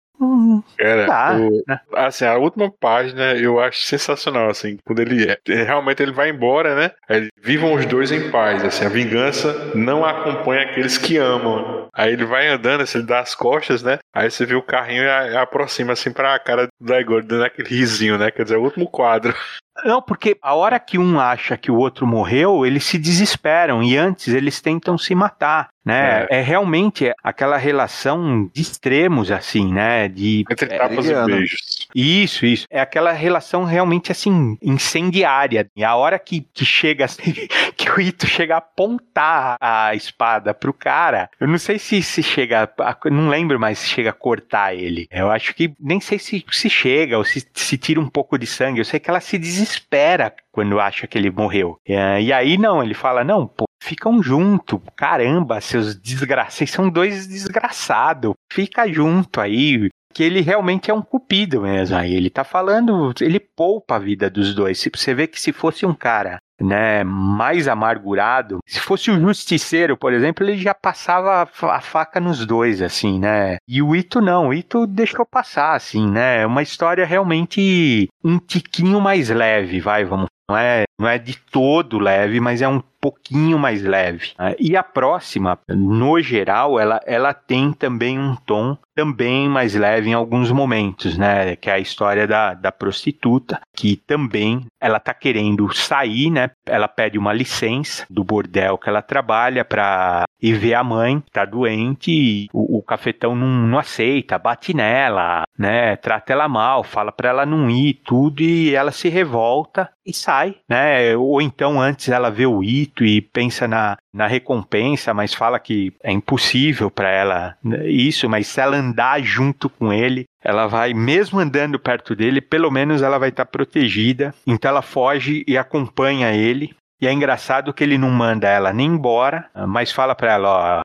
Cara, tá, o, assim, a última página eu acho sensacional, assim, quando ele é, realmente ele vai embora, né? Aí, vivam os dois em paz, assim, a vingança não acompanha aqueles que amam. Aí ele vai andando, assim, ele dá as costas, né? Aí você vê o carrinho e aproxima, assim, pra cara do Igor, dando aquele risinho, né? Quer dizer, é o último quadro. Não, porque a hora que um acha que o outro morreu, eles se desesperam e antes eles tentam se matar, né? É, é realmente aquela relação de extremos, assim, né? De entre é, tapas é, e beijos. Isso, isso. É aquela relação realmente assim incendiária. E a hora que, que chega, assim, que o Ito chega a apontar a espada pro cara, eu não sei se se chega, a, não lembro mais se chega a cortar ele. Eu acho que nem sei se se chega ou se se tira um pouco de sangue. Eu sei que ela se desespera quando acha que ele morreu. É, e aí não, ele fala: não, pô, ficam junto. Caramba, seus desgraçados, vocês são dois desgraçados. Fica junto aí. Que ele realmente é um cupido mesmo. Aí ele tá falando, ele poupa a vida dos dois. Você vê que se fosse um cara né, mais amargurado. Se fosse o Justiceiro, por exemplo, ele já passava a faca nos dois, assim, né? E o Ito não, o Ito deixou passar, assim, né? É uma história realmente um tiquinho mais leve, vai, vamos. Não é, não é de todo leve, mas é um pouquinho mais leve. Né? E a próxima, no geral, ela, ela tem também um tom também mais leve em alguns momentos, né? Que é a história da, da prostituta, que também ela tá querendo sair, né? Ela pede uma licença do bordel que ela trabalha para ir ver a mãe, tá doente, e o, o cafetão não, não, aceita, bate nela, né? Trata ela mal, fala para ela não ir, tudo, e ela se revolta e sai, né? Ou então antes ela vê o Ito e pensa na, na recompensa, mas fala que é impossível para ela isso, mas se ela andar junto com ele, ela vai, mesmo andando perto dele, pelo menos ela vai estar tá protegida. Então ela foge e acompanha ele. E é engraçado que ele não manda ela nem embora, mas fala para ela, ó,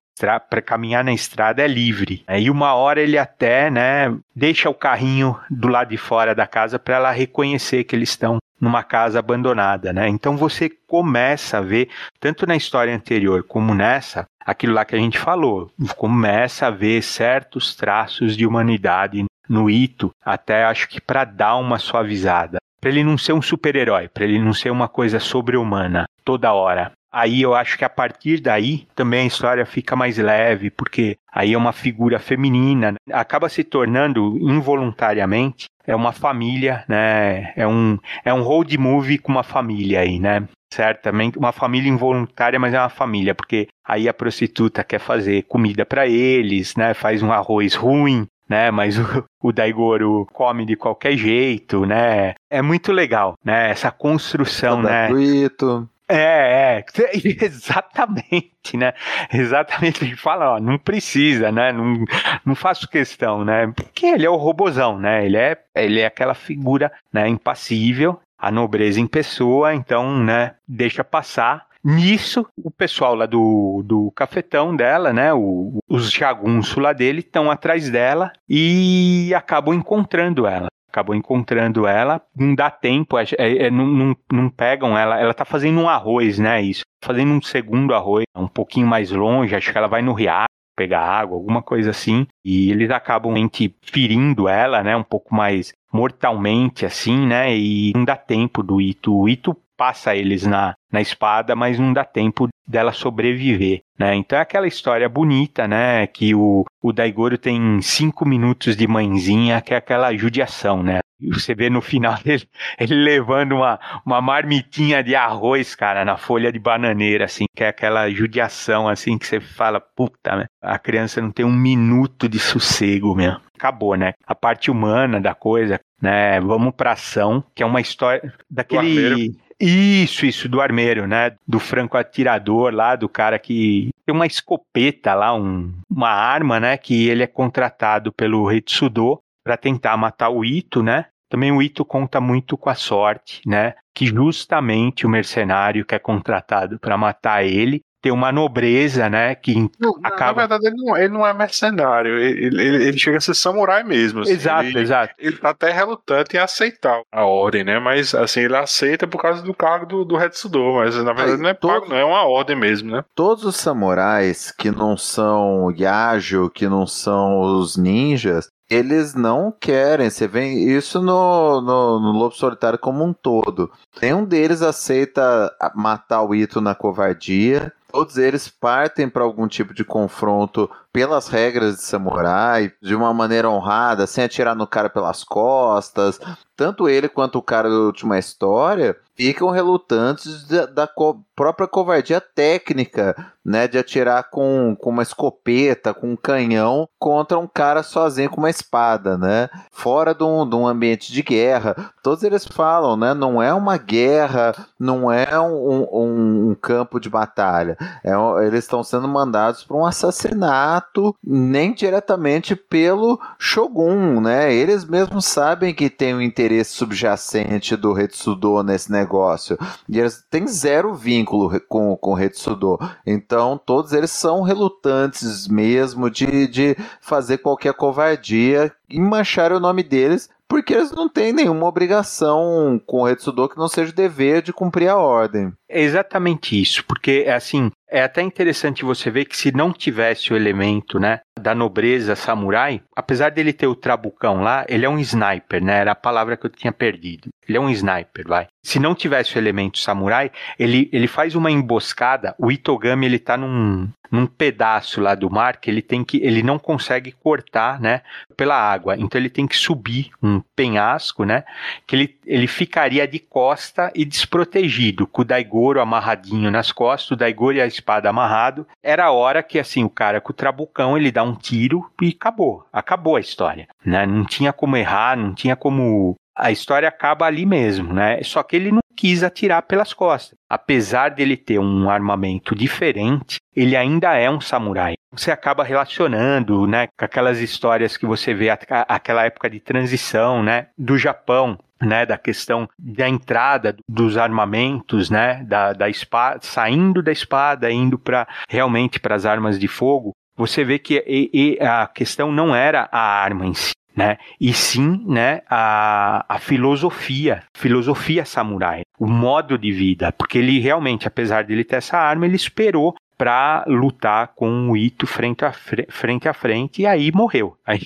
para caminhar na estrada é livre. E uma hora ele até, né, deixa o carrinho do lado de fora da casa para ela reconhecer que eles estão numa casa abandonada, né? Então você começa a ver, tanto na história anterior como nessa, aquilo lá que a gente falou, começa a ver certos traços de humanidade no Ito, até acho que para dar uma suavizada. Para ele não ser um super-herói, para ele não ser uma coisa sobre-humana toda hora. Aí eu acho que a partir daí também a história fica mais leve, porque aí é uma figura feminina, né? acaba se tornando involuntariamente é uma família, né? É um é um road movie com uma família aí, né? Certamente uma família involuntária, mas é uma família, porque aí a prostituta quer fazer comida para eles, né? Faz um arroz ruim, né? Mas o, o Daigoro come de qualquer jeito, né? É muito legal, né? Essa construção, né? Gratuito. É, é, *laughs* exatamente, né? Exatamente, ele fala, ó, não precisa, né? Não, não faço questão, né? Porque ele é o robozão, né? Ele é, ele é aquela figura, né, impassível, a nobreza em pessoa, então, né, deixa passar. Nisso, o pessoal lá do, do cafetão dela, né, o, os jagunços lá dele, estão atrás dela e acabam encontrando ela. Acabou encontrando ela, não dá tempo, é, é, não, não, não, pegam ela, ela tá fazendo um arroz, né, isso, fazendo um segundo arroz, um pouquinho mais longe, acho que ela vai no riacho pegar água, alguma coisa assim, e eles acabam ferindo ela, né, um pouco mais mortalmente, assim, né, e não dá tempo do Ito, o Ito passa eles na, na espada, mas não dá tempo dela sobreviver, né? Então é aquela história bonita, né? Que o, o Daigoro tem cinco minutos de mãezinha, que é aquela judiação, né? Você vê no final *laughs* dele, ele levando uma, uma marmitinha de arroz, cara, na folha de bananeira, assim, que é aquela judiação, assim, que você fala, puta, né? A criança não tem um minuto de sossego mesmo. Acabou, né? A parte humana da coisa, né? Vamos pra ação, que é uma história daquele isso, isso, do armeiro, né? Do franco atirador lá, do cara que tem uma escopeta lá, um, uma arma, né? Que ele é contratado pelo Retsudo para tentar matar o Ito, né? Também o Ito conta muito com a sorte, né? Que justamente o mercenário que é contratado para matar ele tem uma nobreza, né? Que não, acaba. Na verdade, ele não, ele não é mercenário, ele, ele, ele, chega a ser samurai mesmo. Assim. Exato, ele, exato. Ele tá até relutante em aceitar a ordem, né? Mas assim, ele aceita por causa do cargo do, do Hetsudo, mas na verdade Aí, não é todo... pago, não é uma ordem mesmo, né? Todos os samurais que não são Yajo, que não são os ninjas, eles não querem. Você vê isso no, no, no, Lobo Solitário como um todo. Nenhum deles aceita matar o Ito na covardia. Todos eles partem para algum tipo de confronto pelas regras de samurai, de uma maneira honrada, sem atirar no cara pelas costas. Tanto ele quanto o cara da última história ficam relutantes da, da co própria covardia técnica, né, de atirar com, com uma escopeta, com um canhão contra um cara sozinho com uma espada, né, fora de um, de um ambiente de guerra. Todos eles falam, né, não é uma guerra, não é um, um, um campo de batalha, é, eles estão sendo mandados para um assassinato, nem diretamente pelo Shogun, né, eles mesmos sabem que tem um interesse subjacente do Retsudo nesse negócio. E eles têm zero vínculo com, com o Retsudo. Então, todos eles são relutantes mesmo de, de fazer qualquer covardia e manchar o nome deles porque eles não têm nenhuma obrigação com o Retsudo que não seja o dever de cumprir a ordem. É exatamente isso, porque assim, é até interessante você ver que se não tivesse o elemento, né, da nobreza samurai, apesar dele ter o trabucão lá, ele é um sniper, né? Era a palavra que eu tinha perdido. Ele é um sniper, vai. Se não tivesse o elemento samurai, ele, ele faz uma emboscada. O Itogami ele tá num, num pedaço lá do mar que ele tem que ele não consegue cortar, né, pela água. Então ele tem que subir um penhasco, né, que ele, ele ficaria de costa e desprotegido, com o Daigoro amarradinho nas costas, o Daigoro e a espada amarrado. Era a hora que assim o cara com o trabucão ele dá um tiro e acabou, acabou a história, né? Não tinha como errar, não tinha como a história acaba ali mesmo, né? Só que ele não quis atirar pelas costas. Apesar dele ter um armamento diferente, ele ainda é um samurai. Você acaba relacionando, né, com aquelas histórias que você vê aquela época de transição, né, do Japão, né, da questão da entrada dos armamentos, né, da, da espada, saindo da espada, indo para realmente para as armas de fogo. Você vê que e, e a questão não era a arma em si, né? E sim, né, a, a filosofia, filosofia samurai, o modo de vida, porque ele realmente, apesar de ele ter essa arma, ele esperou para lutar com o Ito frente a, frente a frente e aí morreu. *laughs* Aí,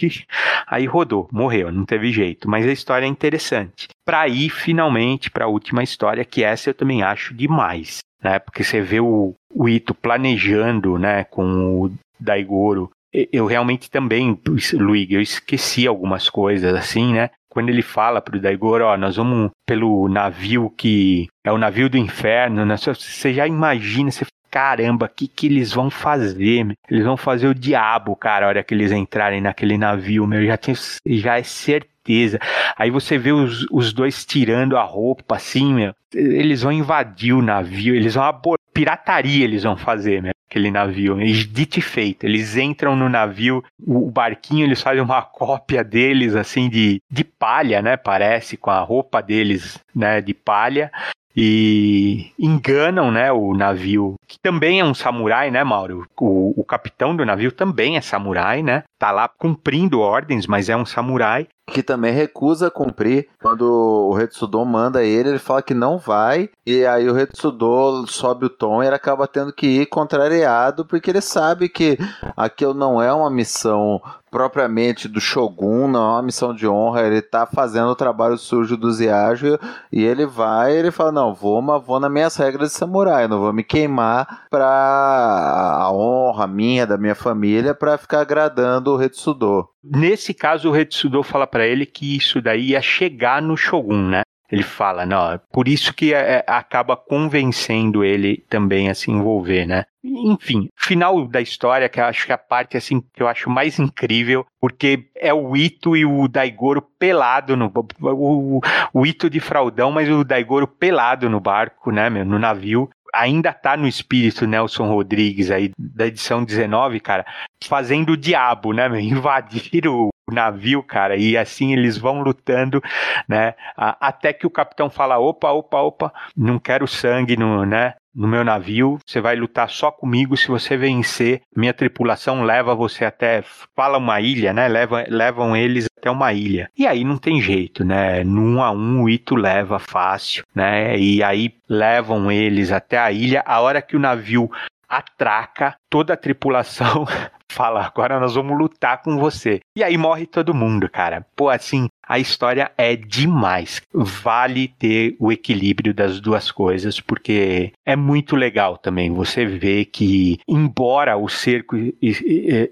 aí rodou, morreu, não teve jeito. Mas a história é interessante. Para ir finalmente para a última história, que essa eu também acho demais, né? Porque você vê o, o Ito planejando, né, com o Daigoro. Eu realmente também, Luigi, eu esqueci algumas coisas assim, né? quando ele fala pro Daigoro, ó, nós vamos pelo navio que é o navio do inferno, né? Você já imagina, você caramba, o que, que eles vão fazer? Eles vão fazer o diabo, cara, a hora que eles entrarem naquele navio, meu, já, tinha, já é certeza. Aí você vê os, os dois tirando a roupa, assim, meu, eles vão invadir o navio, eles vão abor pirataria eles vão fazer, meu, aquele navio. Dito e feito, eles entram no navio, o barquinho, eles fazem uma cópia deles, assim, de, de palha, né, parece, com a roupa deles, né, de palha, e enganam, né, o navio, que também é um samurai, né, Mauro? O, o capitão do navio também é samurai, né? Tá lá cumprindo ordens, mas é um samurai que também recusa cumprir. Quando o Retsudo manda ele, ele fala que não vai, e aí o Retsudo sobe o tom e ele acaba tendo que ir contrariado, porque ele sabe que aquilo não é uma missão propriamente do Shogun, não é uma missão de honra, ele tá fazendo o trabalho sujo do Ziajo e ele vai, ele fala, não, vou, mas vou nas minhas regras de samurai, não vou me queimar pra a honra minha, da minha família, para ficar agradando o Retsudo. Nesse caso, o Retsudo fala para ele que isso daí ia chegar no Shogun, né? Ele fala, não, por isso que é, é, acaba convencendo ele também a se envolver, né? Enfim, final da história, que eu acho que é a parte assim que eu acho mais incrível, porque é o Ito e o Daigoro pelado no o, o Ito de fraldão, mas o Daigoro pelado no barco, né, meu, no navio, ainda tá no espírito Nelson Rodrigues aí da edição 19, cara, fazendo o diabo, né, meu? *laughs* invadir o navio, cara, e assim eles vão lutando, né, até que o capitão fala, opa, opa, opa, não quero sangue no, né, no meu navio, você vai lutar só comigo, se você vencer, minha tripulação leva você até, fala uma ilha, né, leva, levam eles até uma ilha. E aí não tem jeito, né, no um a um o Ito leva fácil, né, e aí levam eles até a ilha, a hora que o navio atraca, toda a tripulação *laughs* fala: agora nós vamos lutar com você. E aí morre todo mundo, cara. Pô, assim, a história é demais. Vale ter o equilíbrio das duas coisas, porque é muito legal também você ver que, embora o cerco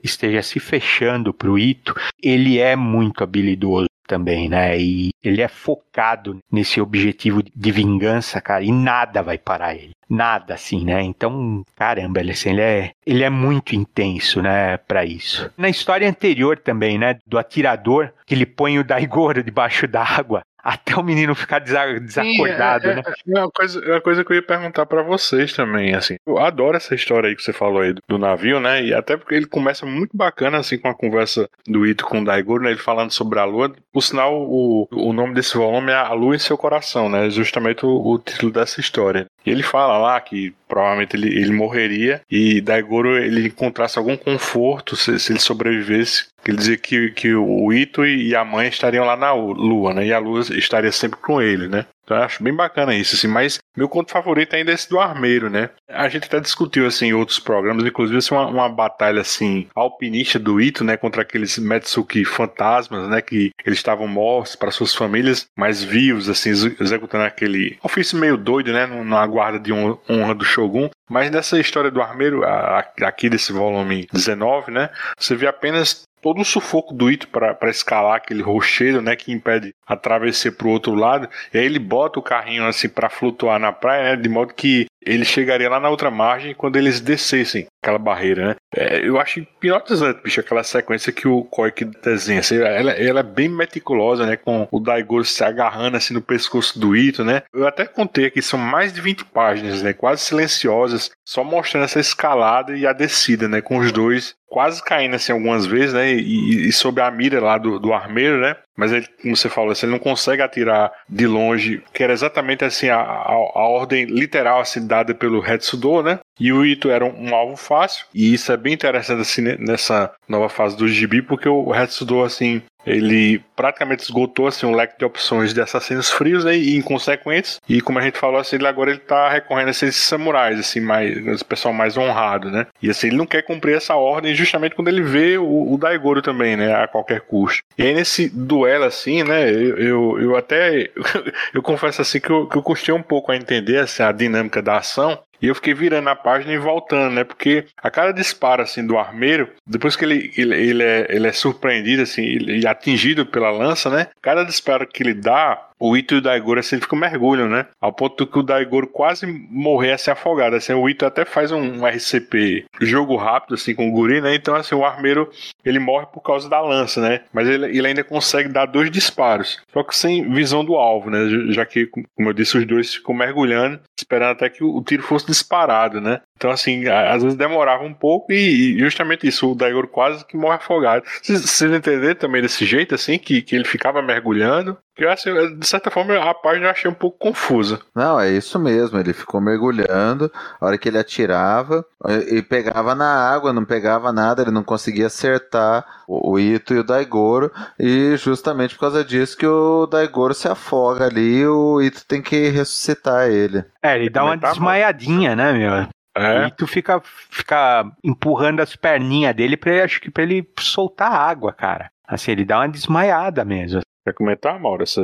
esteja se fechando pro Ito, ele é muito habilidoso também, né? E ele é focado nesse objetivo de vingança, cara, e nada vai parar ele. Nada assim, né? Então, caramba, ele, assim, ele, é, ele é muito intenso, né, para isso. Na história anterior também, né, do atirador, que ele põe o Daigoro *laughs* debaixo d'água até o menino ficar desacordado, Sim, é, né? É, é, uma, coisa, é uma coisa que eu ia perguntar para vocês também, assim. Eu adoro essa história aí que você falou aí do, do, navio, né? E até porque ele começa muito bacana, assim, com a conversa do Ito com o Daigoro, né? Ele falando sobre a lua. Por sinal, o, o nome desse volume é A Lua em Seu Coração, né? Justamente o, o título dessa história. E ele fala lá que provavelmente ele, ele morreria e Daigoro ele encontrasse algum conforto se, se ele sobrevivesse. Ele dizia que, que o Ito e a mãe estariam lá na Lua, né? E a Lua estaria sempre com ele, né? Então eu acho bem bacana isso, assim, mas meu conto favorito ainda é esse do Armeiro, né? A gente até discutiu, assim, em outros programas, inclusive, assim, uma, uma batalha, assim, alpinista do Ito, né, contra aqueles Metsuki fantasmas, né, que eles estavam mortos para suas famílias, mas vivos, assim, executando aquele ofício meio doido, né, na guarda de honra do Shogun. Mas nessa história do Armeiro, aqui desse volume 19, né, você vê apenas todo o sufoco do Ito para escalar aquele rochedo, né, que impede a travessia para o outro lado. E aí ele bota o carrinho assim para flutuar na praia, né, de modo que ele chegaria lá na outra margem quando eles descessem aquela barreira, né? É, eu acho hipnotizante, bicho, aquela sequência que o Koike desenha. Assim, ela, ela, é bem meticulosa, né? Com o Daigoro se agarrando assim no pescoço do Ito, né? Eu até contei aqui, são mais de 20 páginas, né? Quase silenciosas, só mostrando essa escalada e a descida, né? Com os dois quase caindo assim algumas vezes, né? E, e sob a mira lá do, do armeiro, né? Mas ele, como você falou, assim, ele não consegue atirar de longe, que era exatamente assim a, a, a ordem literal assim, dada pelo Hetsudo, né? E o Ito era um, um, alvo fácil, e isso é bem interessante assim nessa nova fase do Gibi, porque o Hetsudo assim ele praticamente esgotou assim, um leque de opções de assassinos frios né, e inconsequentes. E como a gente falou, assim, ele agora ele tá recorrendo a esses samurais, assim, mais, esse pessoal mais honrado, né? E assim, ele não quer cumprir essa ordem justamente quando ele vê o, o Daigoro também, né? A qualquer custo. E aí nesse duelo, assim, né? Eu, eu, eu até. *laughs* eu confesso assim que eu, que eu custei um pouco a entender assim, a dinâmica da ação. E eu fiquei virando a página e voltando, né? Porque a cada disparo, assim, do armeiro, depois que ele, ele, ele, é, ele é surpreendido, assim, e atingido pela lança, né? Cada disparo que ele dá, o Ito e o Daigoro assim ficam mergulham, né? Ao ponto que o Daigoro quase morrer assim afogado. Assim, o Ito até faz um RCP jogo rápido assim com o Guri, né? Então assim, o armeiro ele morre por causa da lança, né? Mas ele, ele ainda consegue dar dois disparos, só que sem visão do alvo, né? Já que, como eu disse, os dois ficam mergulhando, esperando até que o tiro fosse disparado, né? Então, assim, às vezes demorava um pouco e, justamente isso, o Daigoro quase que morre afogado. Vocês entenderam também desse jeito, assim, que, que ele ficava mergulhando? Eu, assim, de certa forma, a página eu achei um pouco confusa. Não, é isso mesmo. Ele ficou mergulhando. A hora que ele atirava, e pegava na água, não pegava nada, ele não conseguia acertar o, o Ito e o Daigoro. E justamente por causa disso que o Daigoro se afoga ali o Ito tem que ressuscitar ele. É, ele dá uma tá desmaiadinha, né, meu? É. E tu fica, fica empurrando as perninhas dele pra, acho que pra ele soltar água, cara. Assim, ele dá uma desmaiada mesmo. Quer comentar, Mauro, essa,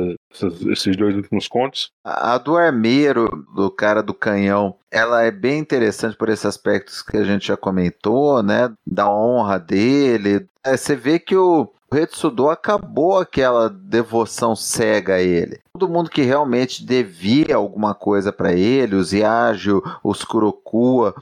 esses dois últimos contos? A do armeiro, do cara do canhão, ela é bem interessante por esses aspectos que a gente já comentou, né? Da honra dele. É, você vê que o, o Retsudo acabou aquela devoção cega a ele. Todo mundo que realmente devia alguma coisa para ele, os Yagyu, os Kurokua,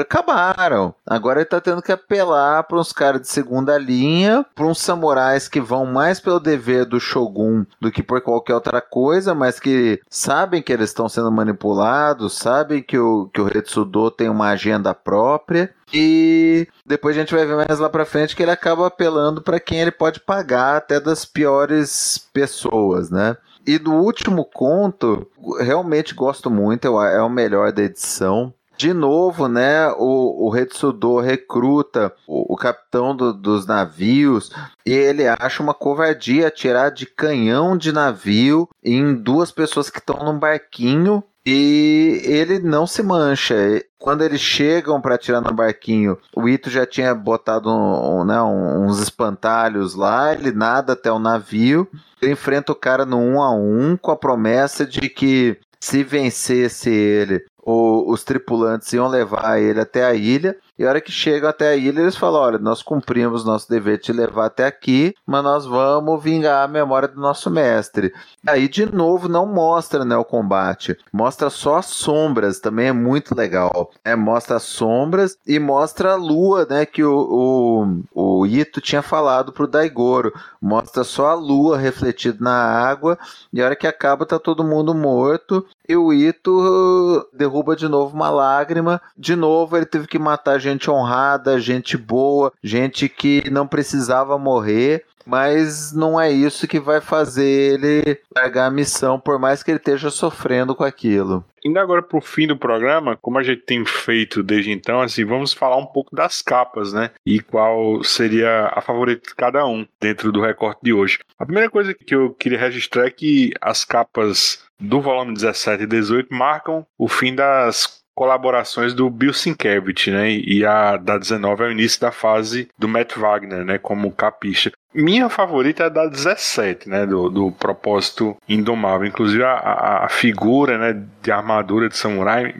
acabaram. Agora ele tá tendo que apelar para uns caras de segunda linha, para uns samurais que vão mais pelo dever do Shogun do que por qualquer outra coisa, mas que sabem que eles estão sendo manipulados, sabem que o, que o tem uma agenda própria. E depois a gente vai ver mais lá pra frente que ele acaba apelando para quem ele pode pagar até das piores pessoas, né? E do último conto, realmente gosto muito, é o melhor da edição. De novo, né, o, o Retsudo recruta o, o capitão do, dos navios e ele acha uma covardia atirar de canhão de navio em duas pessoas que estão num barquinho e ele não se mancha. Quando eles chegam para tirar no barquinho, o Ito já tinha botado um, um, né, uns espantalhos lá, ele nada até o navio, ele enfrenta o cara no um a um com a promessa de que se vencesse ele, os tripulantes iam levar ele até a ilha e a hora que chegam até a ilha, eles falam: olha, nós cumprimos nosso dever de te levar até aqui, mas nós vamos vingar a memória do nosso mestre. Aí, de novo, não mostra né, o combate, mostra só as sombras, também é muito legal. É, mostra as sombras e mostra a lua, né? Que o, o, o Ito tinha falado pro Daigoro. Mostra só a lua refletida na água, e a hora que acaba, tá todo mundo morto. E o Ito derruba de novo uma lágrima. De novo, ele teve que matar gente honrada, gente boa, gente que não precisava morrer. Mas não é isso que vai fazer ele largar a missão, por mais que ele esteja sofrendo com aquilo. Indo agora para o fim do programa, como a gente tem feito desde então, assim, vamos falar um pouco das capas, né? E qual seria a favorita de cada um dentro do recorte de hoje. A primeira coisa que eu queria registrar é que as capas do volume 17 e 18 marcam o fim das colaborações do Bill Sienkiewicz, né? E a da 19 é o início da fase do Matt Wagner, né? Como capista. Minha favorita é da 17, né? Do, do propósito indomável. Inclusive a, a, figura, né? De armadura de samurai,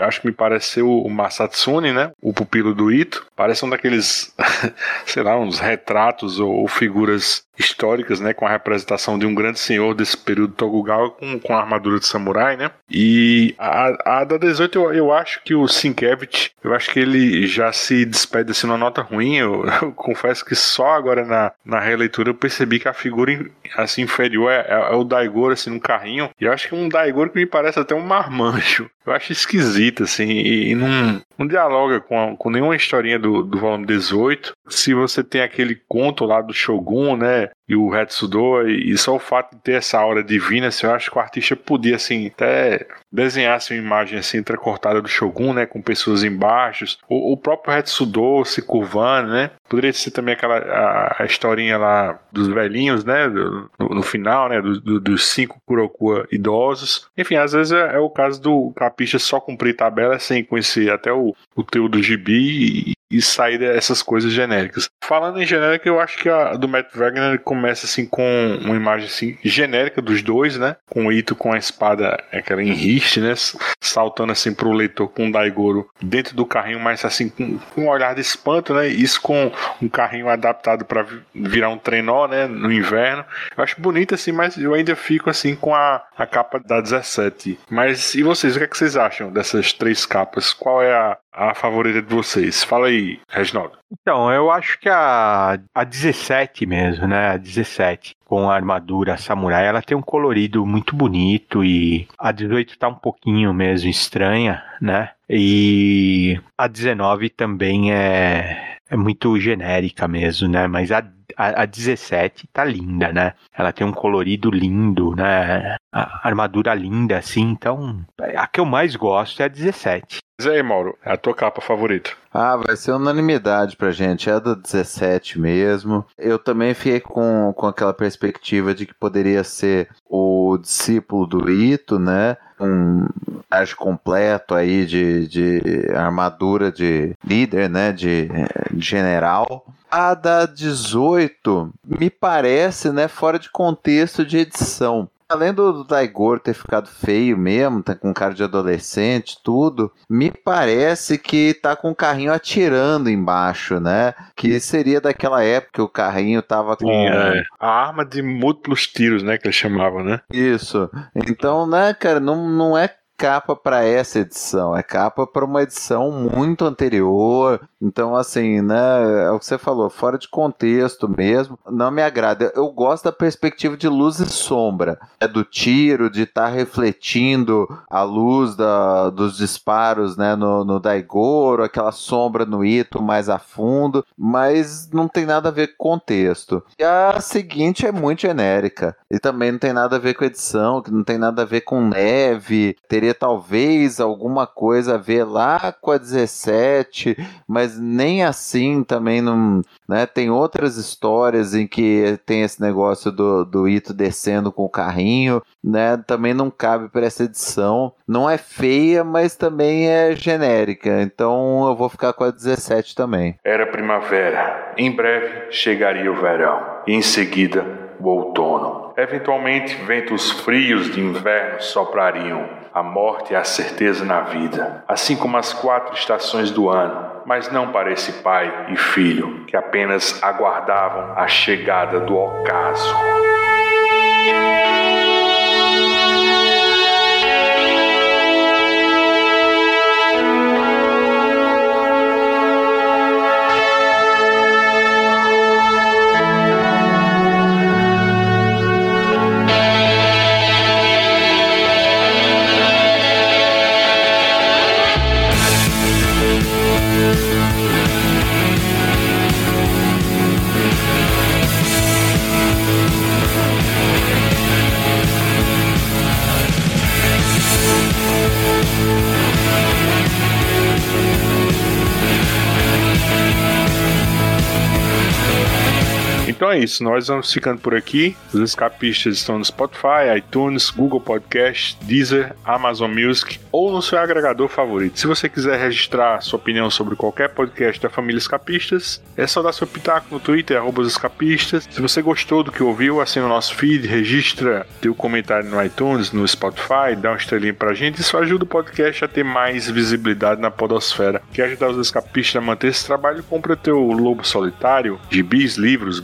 acho que me pareceu o Masatsune, né? O pupilo do Ito. Parece um daqueles, *laughs* sei lá, uns retratos ou, ou, figuras históricas, né? Com a representação de um grande senhor desse período Tokugawa com, com a armadura de samurai, né? E a, a da 18 eu, eu acho que o Sienkiewicz, eu acho que ele já se despede assim numa nota ruim. Eu, *laughs* eu confesso que só agora na na releitura eu percebi que a figura assim inferior é, é, é o Daigoro assim no carrinho. E eu acho que é um Daigoro que me parece até um marmanjo. Eu acho esquisito assim e, e não não dialoga com, com nenhuma historinha do, do volume 18. Se você tem aquele conto lá do Shogun, né? E o Hetsudo, e, e só o fato de ter essa aura divina, assim, eu acho que o artista podia, assim, até desenhar assim, uma imagem assim, entrecortada do Shogun, né? Com pessoas embaixo. O, o próprio Hetsudo se curvando, né? Poderia ser também aquela a, a historinha lá dos velhinhos, né? Do, no, no, final, né? Do, do, dos cinco Kurokua idosos. Enfim, às vezes é, é, o caso do capista só cumprir tabela sem conhecer até o, o teu do gibi e sair dessas coisas genéricas. Falando em genérica, eu acho que a do Matt Wagner começa assim com uma imagem assim genérica dos dois, né? Com o Ito com a espada, aquela em riste, né? Saltando assim pro leitor com o Daigoro dentro do carrinho, mas assim com, com um olhar de espanto, né? Isso com um carrinho adaptado para virar um trenó, né? No inverno. Eu acho bonito assim, mas eu ainda fico assim com a, a capa da 17. Mas e vocês, o que, é que vocês acham dessas três capas? Qual é a, a favorita de vocês? Fala aí, Reginaldo. Então, eu acho que a, a 17 mesmo, né? A 17, com a armadura samurai, ela tem um colorido muito bonito e a 18 tá um pouquinho mesmo estranha, né? E a 19 também é, é muito genérica mesmo, né? Mas a a, a 17 tá linda, né? Ela tem um colorido lindo, né? A armadura linda, assim. Então, a que eu mais gosto é a 17. Mas aí, Mauro, é a tua capa favorita? Ah, vai ser unanimidade pra gente. É a do 17 mesmo. Eu também fiquei com, com aquela perspectiva de que poderia ser o discípulo do Ito, né? Um traje completo aí de, de armadura de líder, né? De, de general. A da 18 me parece, né, fora de contexto de edição. Além do, Daigor ter ficado feio mesmo, tá com cara de adolescente, tudo, me parece que tá com o carrinho atirando embaixo, né? Que seria daquela época que o carrinho tava com. Sim, é. A arma de múltiplos tiros, né? Que eles chamavam, né? Isso. Então, né, cara, não, não é capa para essa edição, é capa para uma edição muito anterior. Então, assim, né, é o que você falou, fora de contexto mesmo, não me agrada. Eu gosto da perspectiva de luz e sombra, é do tiro, de estar tá refletindo a luz da, dos disparos, né, no, no Daigoro, aquela sombra no Ito mais a fundo, mas não tem nada a ver com contexto. E a seguinte é muito genérica, e também não tem nada a ver com edição, que não tem nada a ver com neve, teria talvez alguma coisa a ver lá com a 17, mas nem assim também não. Né? Tem outras histórias em que tem esse negócio do, do Ito descendo com o carrinho, né? Também não cabe para essa edição. Não é feia, mas também é genérica. Então eu vou ficar com a 17 também. Era primavera. Em breve chegaria o verão. E em seguida o outono. Eventualmente, ventos frios de inverno soprariam a morte e a certeza na vida, assim como as quatro estações do ano, mas não para esse pai e filho que apenas aguardavam a chegada do ocaso. Então é isso, nós vamos ficando por aqui. Os escapistas estão no Spotify, iTunes, Google Podcast, Deezer, Amazon Music ou no seu agregador favorito. Se você quiser registrar sua opinião sobre qualquer podcast da família Escapistas, é só dar seu pitaco no Twitter, escapistas. Se você gostou do que ouviu, assina o nosso feed, registra teu comentário no iTunes, no Spotify, dá uma estrelinha pra gente. Isso ajuda o podcast a ter mais visibilidade na podosfera. Quer ajudar os escapistas a manter esse trabalho? Compra teu Lobo Solitário, gibis, livros,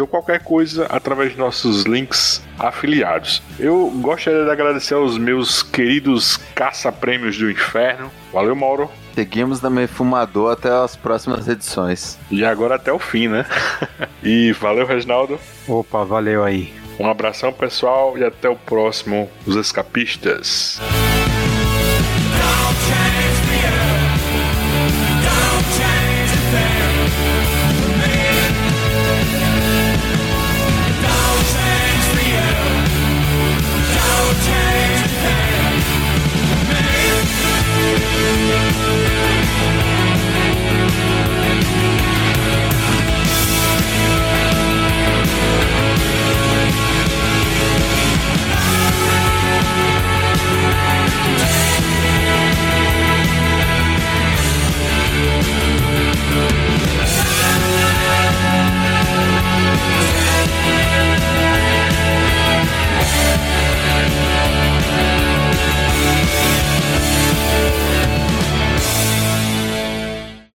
Ou qualquer coisa através de nossos links afiliados. Eu gostaria de agradecer aos meus queridos caça-prêmios do inferno. Valeu, Mauro. Seguimos na Fumador até as próximas edições. E agora até o fim, né? *laughs* e valeu, Reginaldo. Opa, valeu aí. Um abração, pessoal, e até o próximo, Os Escapistas.